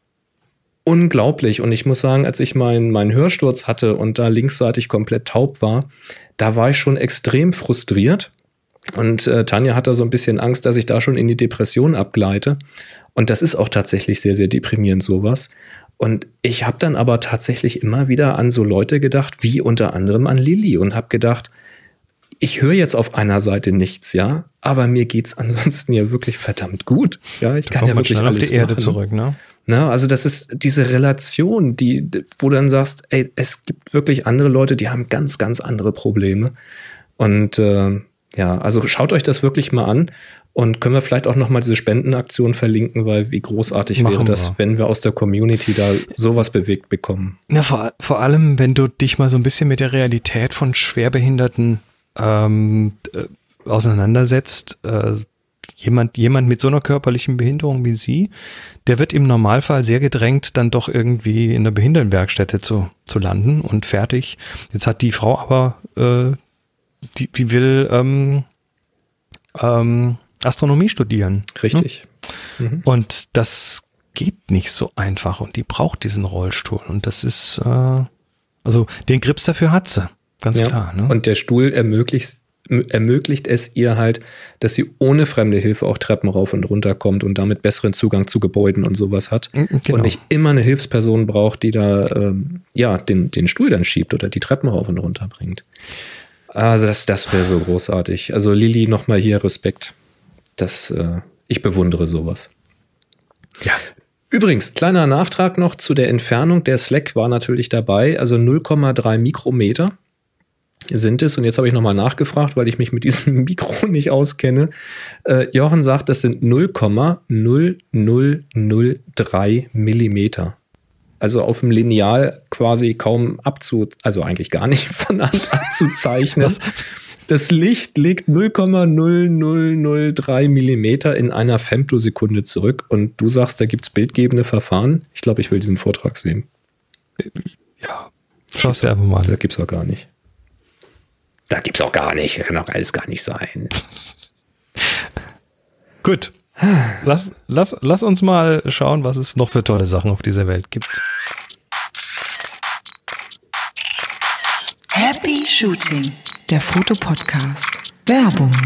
unglaublich. Und ich muss sagen, als ich meinen mein Hörsturz hatte und da linksseitig komplett taub war, da war ich schon extrem frustriert. Und äh, Tanja hat da so ein bisschen Angst, dass ich da schon in die Depression abgleite. Und das ist auch tatsächlich sehr, sehr deprimierend, sowas. Und ich habe dann aber tatsächlich immer wieder an so Leute gedacht, wie unter anderem an Lilly und habe gedacht, ich höre jetzt auf einer Seite nichts, ja, aber mir geht's ansonsten ja wirklich verdammt gut. Ja, ich Da kann ja wirklich schnell auf alles die Erde machen. zurück, ne? Ne? Also das ist diese Relation, die, wo du dann sagst, ey, es gibt wirklich andere Leute, die haben ganz, ganz andere Probleme. Und äh, ja, also schaut euch das wirklich mal an und können wir vielleicht auch noch mal diese Spendenaktion verlinken, weil wie großartig Machen wäre das, wir. wenn wir aus der Community da sowas bewegt bekommen. Ja, vor, vor allem, wenn du dich mal so ein bisschen mit der Realität von Schwerbehinderten ähm, äh, auseinandersetzt. Äh, jemand, jemand mit so einer körperlichen Behinderung wie sie, der wird im Normalfall sehr gedrängt, dann doch irgendwie in der Behindertenwerkstätte zu, zu landen und fertig. Jetzt hat die Frau aber, äh, die, die will ähm, ähm, Astronomie studieren. Richtig. Und das geht nicht so einfach und die braucht diesen Rollstuhl. Und das ist, äh, also den Grips dafür hat sie, ganz Ja. klar. Ne? Und der Stuhl ermöglicht, ermöglicht es ihr halt, dass sie ohne fremde Hilfe auch Treppen rauf und runter kommt und damit besseren Zugang zu Gebäuden und sowas hat. Genau. Und nicht immer eine Hilfsperson braucht, die da ähm, ja, den, den Stuhl dann schiebt oder die Treppen rauf und runter bringt. Also das, das wäre so großartig. Also Lilly, nochmal hier Respekt. Das, äh, ich bewundere sowas. Ja. Übrigens, kleiner Nachtrag noch zu der Entfernung. Der Slack war natürlich dabei, also 0,3 Mikrometer sind es. Und jetzt habe ich nochmal nachgefragt, weil ich mich mit diesem Mikro nicht auskenne. Äh, Jochen sagt, das sind 0,0003 Millimeter. Also auf dem Lineal quasi kaum abzu, also eigentlich gar nicht von Hand abzuzeichnen. Das Licht liegt 0,0003 Millimeter in einer Femtosekunde zurück und du sagst, da gibt es bildgebende Verfahren. Ich glaube, ich will diesen Vortrag sehen. ja, schau dir einfach mal Da gibt es auch gar nicht. Da gibt es auch gar nicht. Kann auch alles gar nicht sein. Gut. Lass, lass, lass uns mal schauen, was es noch für tolle Sachen auf dieser Welt gibt. Happy Shooting, der Fotopodcast. Werbung.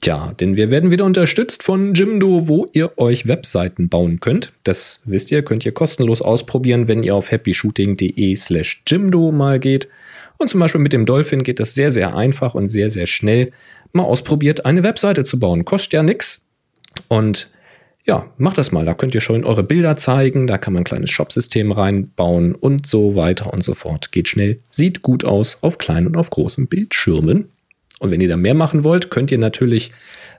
Tja, denn wir werden wieder unterstützt von Jimdo, wo ihr euch Webseiten bauen könnt. Das wisst ihr, könnt ihr kostenlos ausprobieren, wenn ihr auf happyshooting.de slash Jimdo mal geht. Und zum Beispiel mit dem Dolphin geht das sehr, sehr einfach und sehr, sehr schnell. Mal ausprobiert, eine Webseite zu bauen. Kostet ja nix. Und ja, macht das mal. Da könnt ihr schon eure Bilder zeigen. Da kann man ein kleines Shopsystem reinbauen und so weiter und so fort. Geht schnell, sieht gut aus auf kleinen und auf großen Bildschirmen. Und wenn ihr da mehr machen wollt, könnt ihr natürlich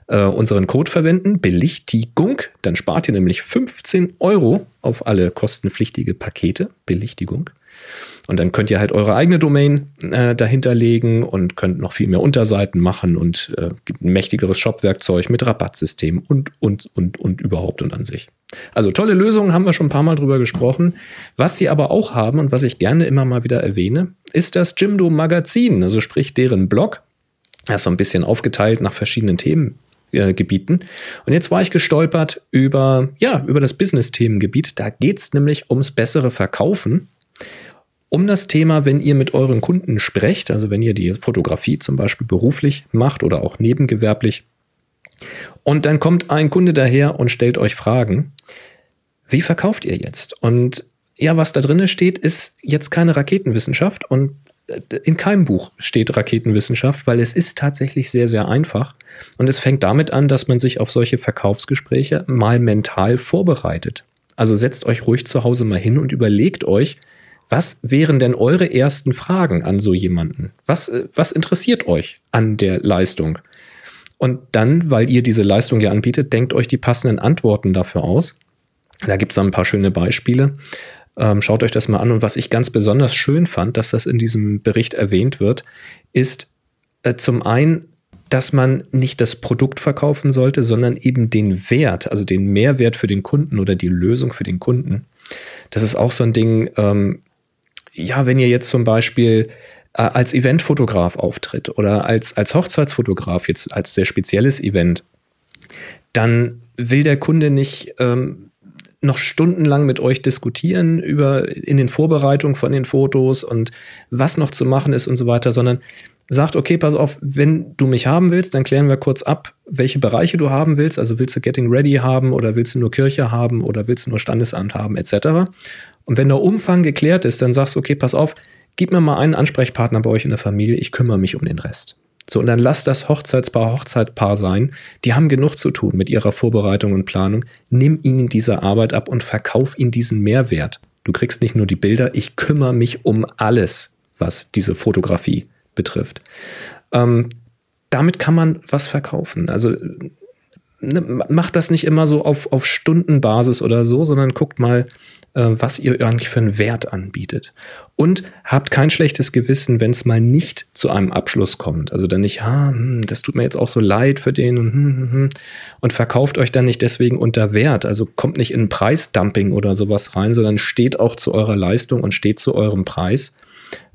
äh, unseren Code verwenden, Belichtigung. Dann spart ihr nämlich 15 Euro auf alle kostenpflichtige Pakete. Belichtigung. Und dann könnt ihr halt eure eigene Domain äh, dahinter legen und könnt noch viel mehr Unterseiten machen und äh, gibt ein mächtigeres Shop-Werkzeug mit Rabattsystem und, und, und, und überhaupt und an sich. Also tolle Lösungen, haben wir schon ein paar Mal drüber gesprochen. Was sie aber auch haben und was ich gerne immer mal wieder erwähne, ist das Jimdo Magazin, also sprich deren Blog. Er ist so ein bisschen aufgeteilt nach verschiedenen Themengebieten. Und jetzt war ich gestolpert über, ja, über das Business-Themengebiet. Da geht es nämlich ums bessere Verkaufen um das Thema, wenn ihr mit euren Kunden sprecht, also wenn ihr die Fotografie zum Beispiel beruflich macht oder auch nebengewerblich, und dann kommt ein Kunde daher und stellt euch Fragen, wie verkauft ihr jetzt? Und ja, was da drin steht, ist jetzt keine Raketenwissenschaft und in keinem Buch steht Raketenwissenschaft, weil es ist tatsächlich sehr, sehr einfach. Und es fängt damit an, dass man sich auf solche Verkaufsgespräche mal mental vorbereitet. Also setzt euch ruhig zu Hause mal hin und überlegt euch, was wären denn eure ersten Fragen an so jemanden? Was, äh, was interessiert euch an der Leistung? Und dann, weil ihr diese Leistung ja anbietet, denkt euch die passenden Antworten dafür aus. Da gibt es ein paar schöne Beispiele. Ähm, schaut euch das mal an. Und was ich ganz besonders schön fand, dass das in diesem Bericht erwähnt wird, ist äh, zum einen, dass man nicht das Produkt verkaufen sollte, sondern eben den Wert, also den Mehrwert für den Kunden oder die Lösung für den Kunden. Das ist auch so ein Ding, ähm, ja, wenn ihr jetzt zum Beispiel äh, als Eventfotograf auftritt oder als, als Hochzeitsfotograf, jetzt als sehr spezielles Event, dann will der Kunde nicht ähm, noch stundenlang mit euch diskutieren über in den Vorbereitungen von den Fotos und was noch zu machen ist und so weiter, sondern sagt, okay, pass auf, wenn du mich haben willst, dann klären wir kurz ab, welche Bereiche du haben willst. Also willst du Getting Ready haben oder willst du nur Kirche haben oder willst du nur Standesamt haben, etc. Und wenn der Umfang geklärt ist, dann sagst du, okay, pass auf, gib mir mal einen Ansprechpartner bei euch in der Familie, ich kümmere mich um den Rest. So, und dann lass das Hochzeitspaar Hochzeitpaar sein. Die haben genug zu tun mit ihrer Vorbereitung und Planung. Nimm ihnen diese Arbeit ab und verkauf ihnen diesen Mehrwert. Du kriegst nicht nur die Bilder, ich kümmere mich um alles, was diese Fotografie betrifft. Ähm, damit kann man was verkaufen. Also ne, macht das nicht immer so auf, auf Stundenbasis oder so, sondern guckt mal, äh, was ihr eigentlich für einen Wert anbietet. Und habt kein schlechtes Gewissen, wenn es mal nicht zu einem Abschluss kommt. Also dann nicht, ah, hm, das tut mir jetzt auch so leid für den und, hm, hm, hm, und verkauft euch dann nicht deswegen unter Wert. Also kommt nicht in Preisdumping oder sowas rein, sondern steht auch zu eurer Leistung und steht zu eurem Preis.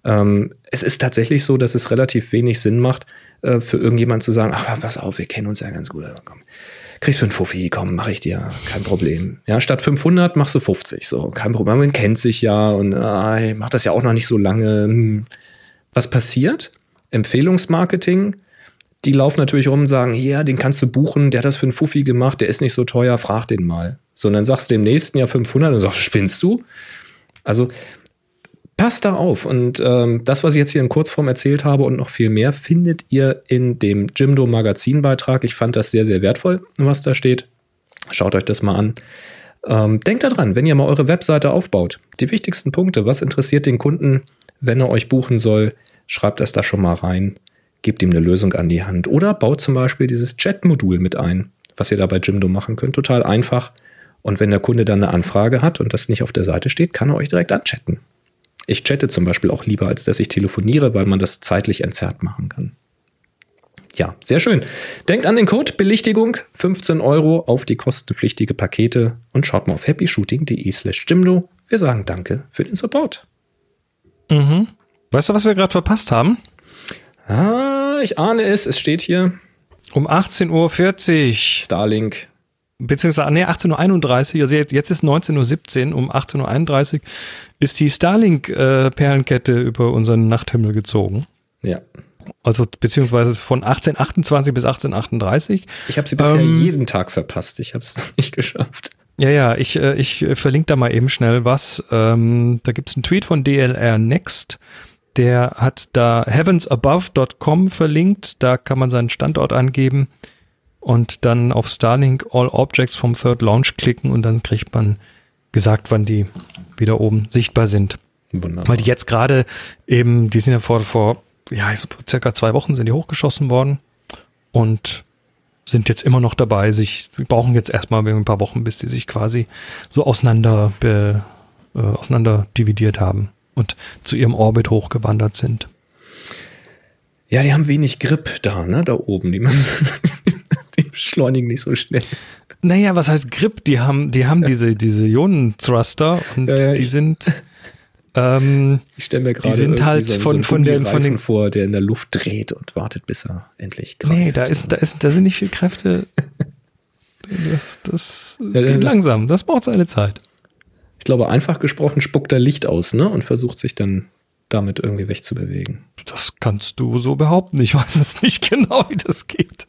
Ähm, es ist tatsächlich so, dass es relativ wenig Sinn macht, äh, für irgendjemand zu sagen, ach, pass auf, wir kennen uns ja ganz gut. Komm, kriegst für einen Fuffi, komm, mach ich dir, kein Problem. Ja, statt 500 machst du 50, so, kein Problem. Man kennt sich ja und ah, ich das ja auch noch nicht so lange. Hm. Was passiert? Empfehlungsmarketing. Die laufen natürlich rum und sagen, hier, den kannst du buchen, der hat das für einen Fuffi gemacht, der ist nicht so teuer, frag den mal. So, und dann sagst du dem nächsten ja 500 und sagst, spinnst du? Also Passt da auf. Und ähm, das, was ich jetzt hier in Kurzform erzählt habe und noch viel mehr, findet ihr in dem Jimdo Magazinbeitrag. Ich fand das sehr, sehr wertvoll, was da steht. Schaut euch das mal an. Ähm, denkt daran, wenn ihr mal eure Webseite aufbaut, die wichtigsten Punkte, was interessiert den Kunden, wenn er euch buchen soll, schreibt das da schon mal rein, gebt ihm eine Lösung an die Hand oder baut zum Beispiel dieses Chat-Modul mit ein, was ihr da bei Jimdo machen könnt. Total einfach. Und wenn der Kunde dann eine Anfrage hat und das nicht auf der Seite steht, kann er euch direkt anchatten. Ich chatte zum Beispiel auch lieber, als dass ich telefoniere, weil man das zeitlich entzerrt machen kann. Ja, sehr schön. Denkt an den Code Belichtigung 15 Euro auf die kostenpflichtige Pakete und schaut mal auf happyshooting.de slash Jimdo. Wir sagen Danke für den Support. Mhm. Weißt du, was wir gerade verpasst haben? Ah, ich ahne es. Es steht hier. Um 18.40 Uhr. Starlink beziehungsweise, nee, 18.31 Uhr, also jetzt, jetzt ist 19.17 Uhr, um 18.31 Uhr ist die Starlink-Perlenkette äh, über unseren Nachthimmel gezogen. Ja. Also beziehungsweise von 1828 bis 1838. Ich habe sie bisher ähm, jeden Tag verpasst. Ich habe es nicht geschafft. Ja, ja, ich, äh, ich äh, verlinke da mal eben schnell was. Ähm, da gibt es einen Tweet von DLR Next. Der hat da heavensabove.com verlinkt. Da kann man seinen Standort angeben und dann auf Starlink All Objects vom Third Launch klicken und dann kriegt man gesagt, wann die wieder oben sichtbar sind. Wunderbar. Weil die jetzt gerade eben, die sind ja vor, vor ja, so circa zwei Wochen sind die hochgeschossen worden und sind jetzt immer noch dabei, sich, wir brauchen jetzt erstmal ein paar Wochen, bis die sich quasi so auseinander, be, äh, auseinander dividiert haben und zu ihrem Orbit hochgewandert sind. Ja, die haben wenig Grip da, ne, da oben. Die, die beschleunigen nicht so schnell. Naja, was heißt Grip? Die haben, die haben diese, diese Ionenthruster und ja, ja, die sind. Ähm, ich stelle mir gerade die sind halt so, von, so von, den, von den vor, der in der Luft dreht und wartet, bis er endlich greift. Nee, da ist, da ist, da sind nicht viele Kräfte. Das, das, das ja, geht langsam. Das braucht seine Zeit. Ich glaube, einfach gesprochen spuckt er Licht aus, ne? Und versucht sich dann damit irgendwie wegzubewegen. Das kannst du so behaupten. Ich weiß es nicht genau, wie das geht.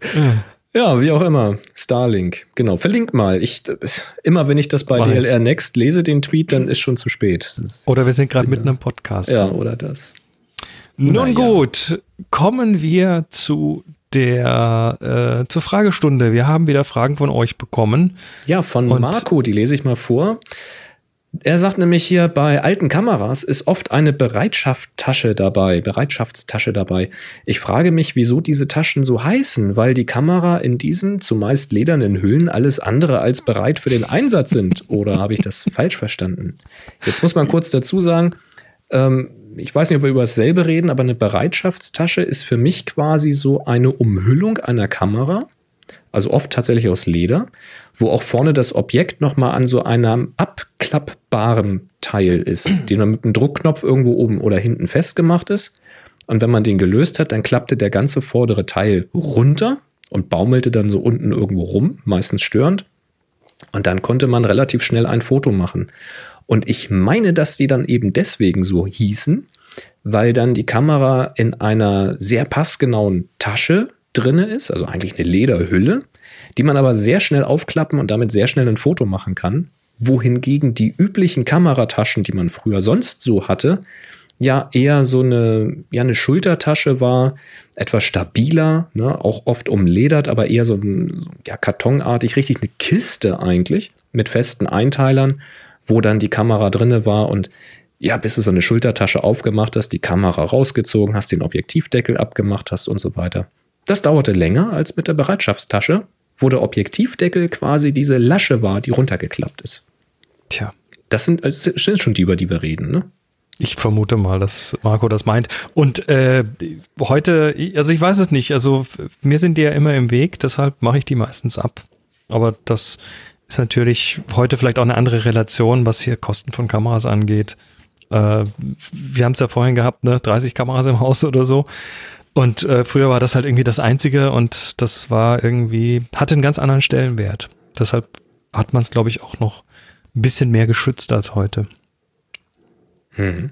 Ja, wie auch immer. Starlink. Genau. Verlink mal. Ich, immer wenn ich das bei Weiß. DLR Next lese, den Tweet, dann ist schon zu spät. Das oder wir sind gerade mitten im Podcast. Ja, oder das. Nun naja. gut, kommen wir zu der äh, zur Fragestunde. Wir haben wieder Fragen von euch bekommen. Ja, von Und Marco, die lese ich mal vor. Er sagt nämlich hier, bei alten Kameras ist oft eine Bereitschaftstasche dabei, Bereitschaftstasche dabei. Ich frage mich, wieso diese Taschen so heißen, weil die Kamera in diesen zumeist ledernen Hüllen alles andere als bereit für den Einsatz sind. Oder habe ich das falsch verstanden? Jetzt muss man kurz dazu sagen, ähm, ich weiß nicht, ob wir über dasselbe reden, aber eine Bereitschaftstasche ist für mich quasi so eine Umhüllung einer Kamera also oft tatsächlich aus Leder, wo auch vorne das Objekt nochmal an so einem abklappbaren Teil ist, den man mit einem Druckknopf irgendwo oben oder hinten festgemacht ist. Und wenn man den gelöst hat, dann klappte der ganze vordere Teil runter und baumelte dann so unten irgendwo rum, meistens störend. Und dann konnte man relativ schnell ein Foto machen. Und ich meine, dass die dann eben deswegen so hießen, weil dann die Kamera in einer sehr passgenauen Tasche drinne ist, also eigentlich eine Lederhülle, die man aber sehr schnell aufklappen und damit sehr schnell ein Foto machen kann. Wohingegen die üblichen Kamerataschen, die man früher sonst so hatte, ja eher so eine, ja, eine Schultertasche war, etwas stabiler, ne, auch oft umledert, aber eher so ein, ja, kartonartig, richtig eine Kiste eigentlich mit festen Einteilern, wo dann die Kamera drinne war und ja, bis du so eine Schultertasche aufgemacht hast, die Kamera rausgezogen hast, den Objektivdeckel abgemacht hast und so weiter. Das dauerte länger als mit der Bereitschaftstasche, wo der Objektivdeckel quasi diese Lasche war, die runtergeklappt ist. Tja. Das sind, das sind schon die, über die wir reden, ne? Ich vermute mal, dass Marco das meint. Und äh, heute, also ich weiß es nicht, also mir sind die ja immer im Weg, deshalb mache ich die meistens ab. Aber das ist natürlich heute vielleicht auch eine andere Relation, was hier Kosten von Kameras angeht. Äh, wir haben es ja vorhin gehabt, ne, 30 Kameras im Haus oder so. Und äh, früher war das halt irgendwie das Einzige und das war irgendwie, hatte einen ganz anderen Stellenwert. Deshalb hat man es, glaube ich, auch noch ein bisschen mehr geschützt als heute. Mhm.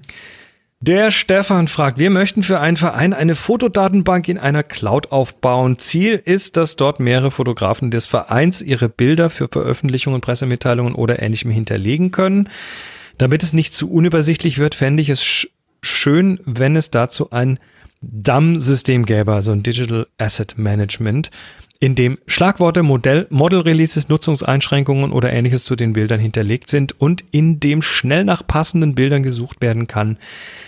Der Stefan fragt, wir möchten für einen Verein eine Fotodatenbank in einer Cloud aufbauen. Ziel ist, dass dort mehrere Fotografen des Vereins ihre Bilder für Veröffentlichungen, Pressemitteilungen oder ähnlichem hinterlegen können. Damit es nicht zu unübersichtlich wird, fände ich es schön, wenn es dazu ein DAM-System gäbe, also ein Digital Asset Management, in dem Schlagworte, Modell, Model-Releases, Nutzungseinschränkungen oder ähnliches zu den Bildern hinterlegt sind und in dem schnell nach passenden Bildern gesucht werden kann.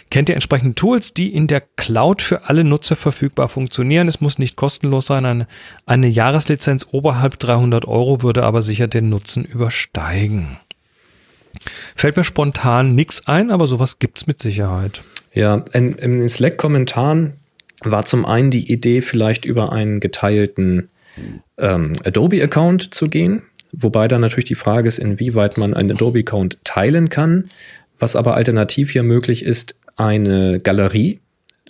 Kennt ihr entsprechende Tools, die in der Cloud für alle Nutzer verfügbar funktionieren? Es muss nicht kostenlos sein. Eine, eine Jahreslizenz oberhalb 300 Euro würde aber sicher den Nutzen übersteigen. Fällt mir spontan nichts ein, aber sowas gibt's mit Sicherheit. Ja, in, in den Slack-Kommentaren war zum einen die Idee, vielleicht über einen geteilten ähm, Adobe-Account zu gehen, wobei dann natürlich die Frage ist, inwieweit man einen Adobe-Account teilen kann, was aber alternativ ja möglich ist, eine Galerie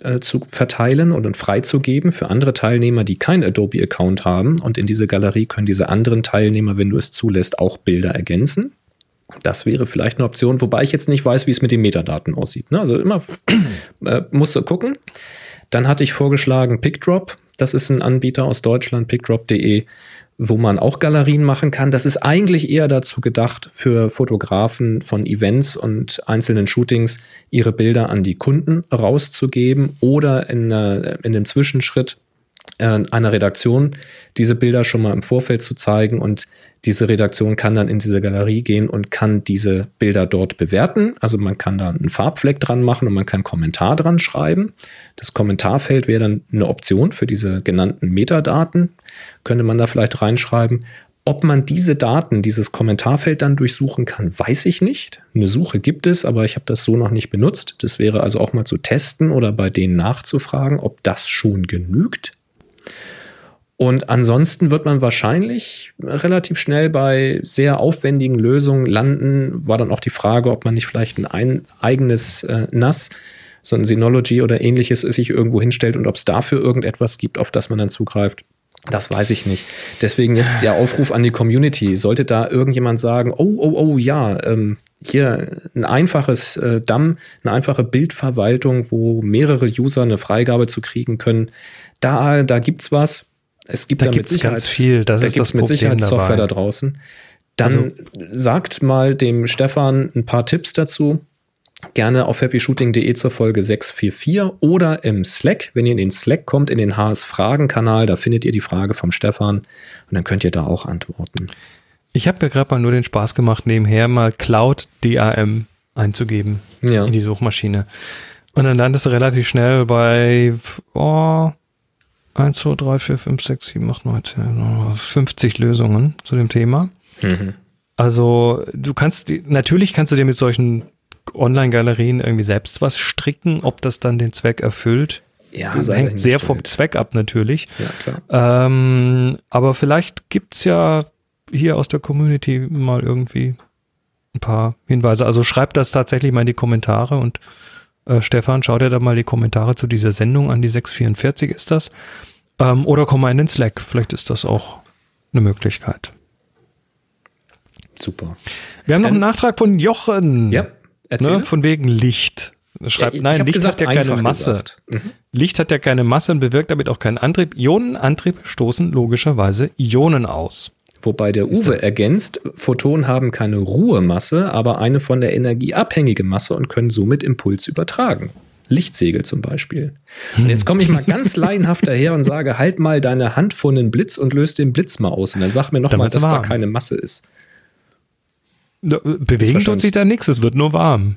äh, zu verteilen und freizugeben für andere Teilnehmer, die keinen Adobe-Account haben. Und in diese Galerie können diese anderen Teilnehmer, wenn du es zulässt, auch Bilder ergänzen. Das wäre vielleicht eine Option, wobei ich jetzt nicht weiß, wie es mit den Metadaten aussieht. Ne? Also immer äh, musst du gucken. Dann hatte ich vorgeschlagen PickDrop. Das ist ein Anbieter aus Deutschland, pickdrop.de, wo man auch Galerien machen kann. Das ist eigentlich eher dazu gedacht, für Fotografen von Events und einzelnen Shootings ihre Bilder an die Kunden rauszugeben oder in, in einem Zwischenschritt äh, einer Redaktion diese Bilder schon mal im Vorfeld zu zeigen und diese Redaktion kann dann in diese Galerie gehen und kann diese Bilder dort bewerten. Also man kann da einen Farbfleck dran machen und man kann Kommentar dran schreiben. Das Kommentarfeld wäre dann eine Option für diese genannten Metadaten. Könnte man da vielleicht reinschreiben. Ob man diese Daten, dieses Kommentarfeld dann durchsuchen kann, weiß ich nicht. Eine Suche gibt es, aber ich habe das so noch nicht benutzt. Das wäre also auch mal zu testen oder bei denen nachzufragen, ob das schon genügt. Und ansonsten wird man wahrscheinlich relativ schnell bei sehr aufwendigen Lösungen landen. War dann auch die Frage, ob man nicht vielleicht ein, ein eigenes äh, NAS, so ein Synology oder ähnliches, sich irgendwo hinstellt und ob es dafür irgendetwas gibt, auf das man dann zugreift. Das weiß ich nicht. Deswegen jetzt der Aufruf an die Community. Sollte da irgendjemand sagen, oh, oh, oh, ja, ähm, hier ein einfaches äh, DAM, eine einfache Bildverwaltung, wo mehrere User eine Freigabe zu kriegen können, da, da gibt's was es gibt da, da mit Sicherheit ganz viel. Das da gibt es mit Sicherheit Software da draußen. Dann also, sagt mal dem Stefan ein paar Tipps dazu. Gerne auf happyshooting.de zur Folge 644 oder im Slack. Wenn ihr in den Slack kommt, in den HS-Fragen-Kanal, da findet ihr die Frage vom Stefan und dann könnt ihr da auch antworten. Ich habe mir gerade mal nur den Spaß gemacht, nebenher mal Cloud DAM einzugeben Ja. in die Suchmaschine. Und dann landest du relativ schnell bei oh, 1, 2, 3, 4, 5, 6, 7, 8, 9, 10, 50 Lösungen zu dem Thema. Mhm. Also du kannst, die- natürlich kannst du dir mit solchen Online-Galerien irgendwie selbst was stricken, ob das dann den Zweck erfüllt. Ja, das hängt sehr vom. Zweck ab natürlich. Ja, klar. Ähm, aber vielleicht gibt's ja hier aus der Community mal irgendwie ein paar Hinweise. Also schreibt das tatsächlich mal in die Kommentare und äh, Stefan, schau dir da mal die Kommentare zu dieser Sendung an, die 644 ist das. Ähm, oder komm mal in den Slack, vielleicht ist das auch eine Möglichkeit. Super. Wir haben noch Ähm, einen Nachtrag von Jochen. Ja, erzähl. Ne, von wegen Licht. Er Schreibt, Ja, nein, Licht gesagt, hat ja keine Masse. Mhm. Licht hat ja keine Masse und bewirkt damit auch keinen Antrieb. Ionenantrieb stoßen logischerweise Ionen aus. Wobei der Uwe ergänzt, Photonen haben keine Ruhemasse, aber eine von der Energie abhängige Masse und können somit Impuls übertragen. Lichtsegel zum Beispiel. Und jetzt komme ich mal ganz laienhaft daher und sage, halt mal deine Hand vor einen Blitz und löse den Blitz mal aus. Und dann sag mir noch Dann mal, wird's dass da warm. keine Masse ist. Da, äh, Bewegen tut sich da nichts, es wird nur warm.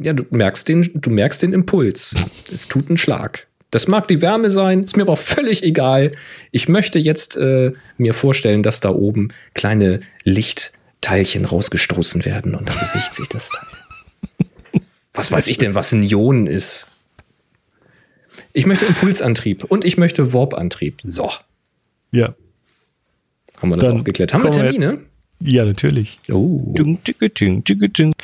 Ja, du merkst den, du merkst den Impuls. Es tut einen Schlag. Das mag die Wärme sein, ist mir aber auch völlig egal. Ich möchte jetzt äh, mir vorstellen, dass da oben kleine Lichtteilchen rausgestoßen werden und dann bewegt sich das Teil. Was weiß ich denn, was ein Ion ist? Ich möchte Impulsantrieb und ich möchte Warp-Antrieb. So, Ja. haben wir das Dann auch geklärt. Haben wir Termine? Ja, natürlich. Oh. Ding, ding, ding, ding, ding.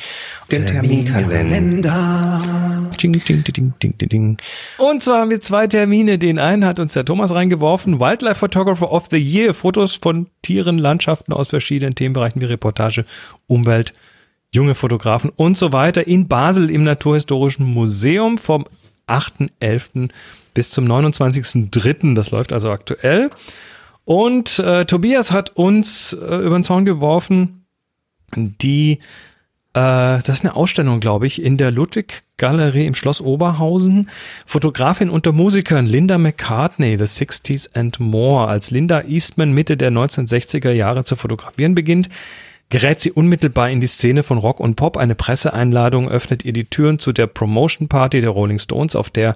Den Terminkalender. Ding, ding, ding, ding, ding, ding. Und zwar haben wir zwei Termine. Den einen hat uns der Thomas reingeworfen. Wildlife Photographer of the Year. Fotos von Tieren, Landschaften aus verschiedenen Themenbereichen wie Reportage, Umwelt, junge Fotografen und so weiter in Basel im Naturhistorischen Museum vom 8.11. bis zum 29.03. Das läuft also aktuell. Und äh, Tobias hat uns äh, über den Zaun geworfen, die, äh, das ist eine Ausstellung, glaube ich, in der Ludwig-Galerie im Schloss Oberhausen. Fotografin unter Musikern Linda McCartney, The 60s and More. Als Linda Eastman Mitte der 1960er Jahre zu fotografieren beginnt, gerät sie unmittelbar in die Szene von Rock und Pop. Eine Presseeinladung öffnet ihr die Türen zu der Promotion Party der Rolling Stones, auf der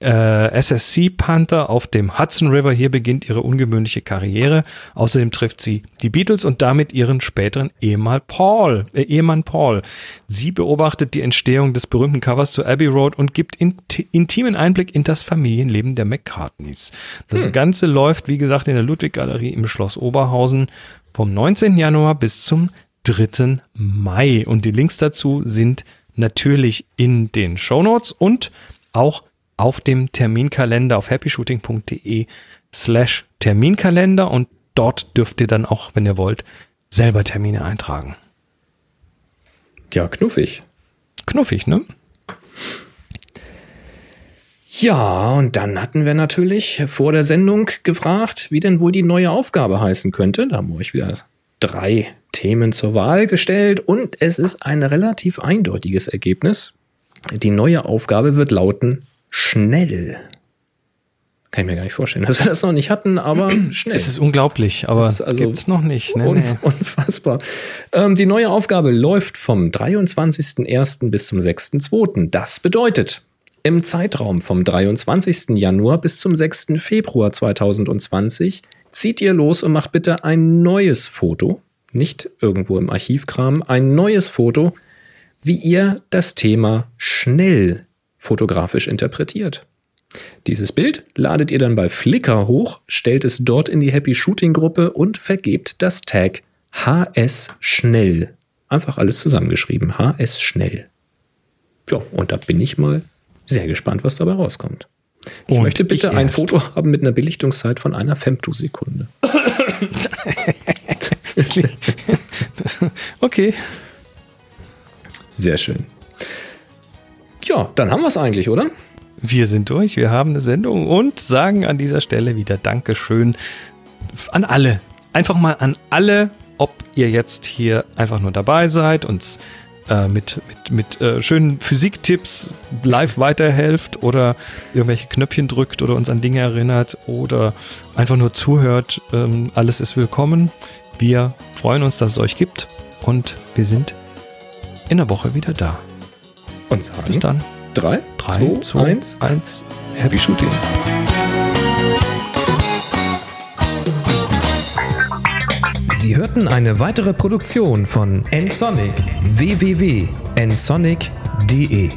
äh, SSC Panther auf dem Hudson River. Hier beginnt ihre ungewöhnliche Karriere. Außerdem trifft sie die Beatles und damit ihren späteren Ehemann Paul. Äh, Ehemann Paul. Sie beobachtet die Entstehung des berühmten Covers zu Abbey Road und gibt inti intimen Einblick in das Familienleben der McCartneys. Das Ganze läuft, wie gesagt, in der Ludwig-Galerie im Schloss Oberhausen vom 19. Januar bis zum 3. Mai. Und die Links dazu sind natürlich in den Shownotes und auch auf dem Terminkalender auf happyshooting.de slash Terminkalender und dort dürft ihr dann auch, wenn ihr wollt, selber Termine eintragen. Ja, knuffig. Knuffig, ne? Ja, und dann hatten wir natürlich vor der Sendung gefragt, wie denn wohl die neue Aufgabe heißen könnte. Da haben wir euch wieder drei Themen zur Wahl gestellt und es ist ein relativ eindeutiges Ergebnis. Die neue Aufgabe wird lauten schnell. Kann ich mir gar nicht vorstellen, dass wir das noch nicht hatten, aber schnell. Es ist unglaublich, aber ist also gibt's noch nicht. Ne? Un Nee. Unfassbar. Ähm, die neue Aufgabe läuft vom 23.01. bis zum 6.02. Das bedeutet, im Zeitraum vom 23. Januar bis zum 6. Februar 2020 zieht ihr los und macht bitte ein neues Foto, nicht irgendwo im Archivkram, ein neues Foto, wie ihr das Thema schnell fotografisch interpretiert. Dieses Bild ladet ihr dann bei Flickr hoch, stellt es dort in die Happy Shooting Gruppe und vergebt das Tag HS Schnell. Einfach alles zusammengeschrieben. HS Schnell. Ja, und da bin ich mal sehr gespannt, was dabei rauskommt. Ich Und möchte bitte ich ein. Foto haben mit einer Belichtungszeit von einer Femtosekunde. Okay. Sehr schön. Ja, dann haben wir es eigentlich, oder? Wir sind durch, wir haben eine Sendung und sagen an dieser Stelle wieder Dankeschön an alle. Einfach mal an alle, ob ihr jetzt hier einfach nur dabei seid, uns äh, mit, mit, mit äh, schönen Physiktipps live weiterhelft oder irgendwelche Knöpfchen drückt oder uns an Dinge erinnert oder einfach nur zuhört. Ähm, alles ist willkommen. Wir freuen uns, dass es euch gibt und wir sind in der Woche wieder da. Und sagen Bis dann. 3, 3, 2, 1. 1. Happy Shooting. Sie hörten eine weitere Produktion von nsonic www.nsonic.de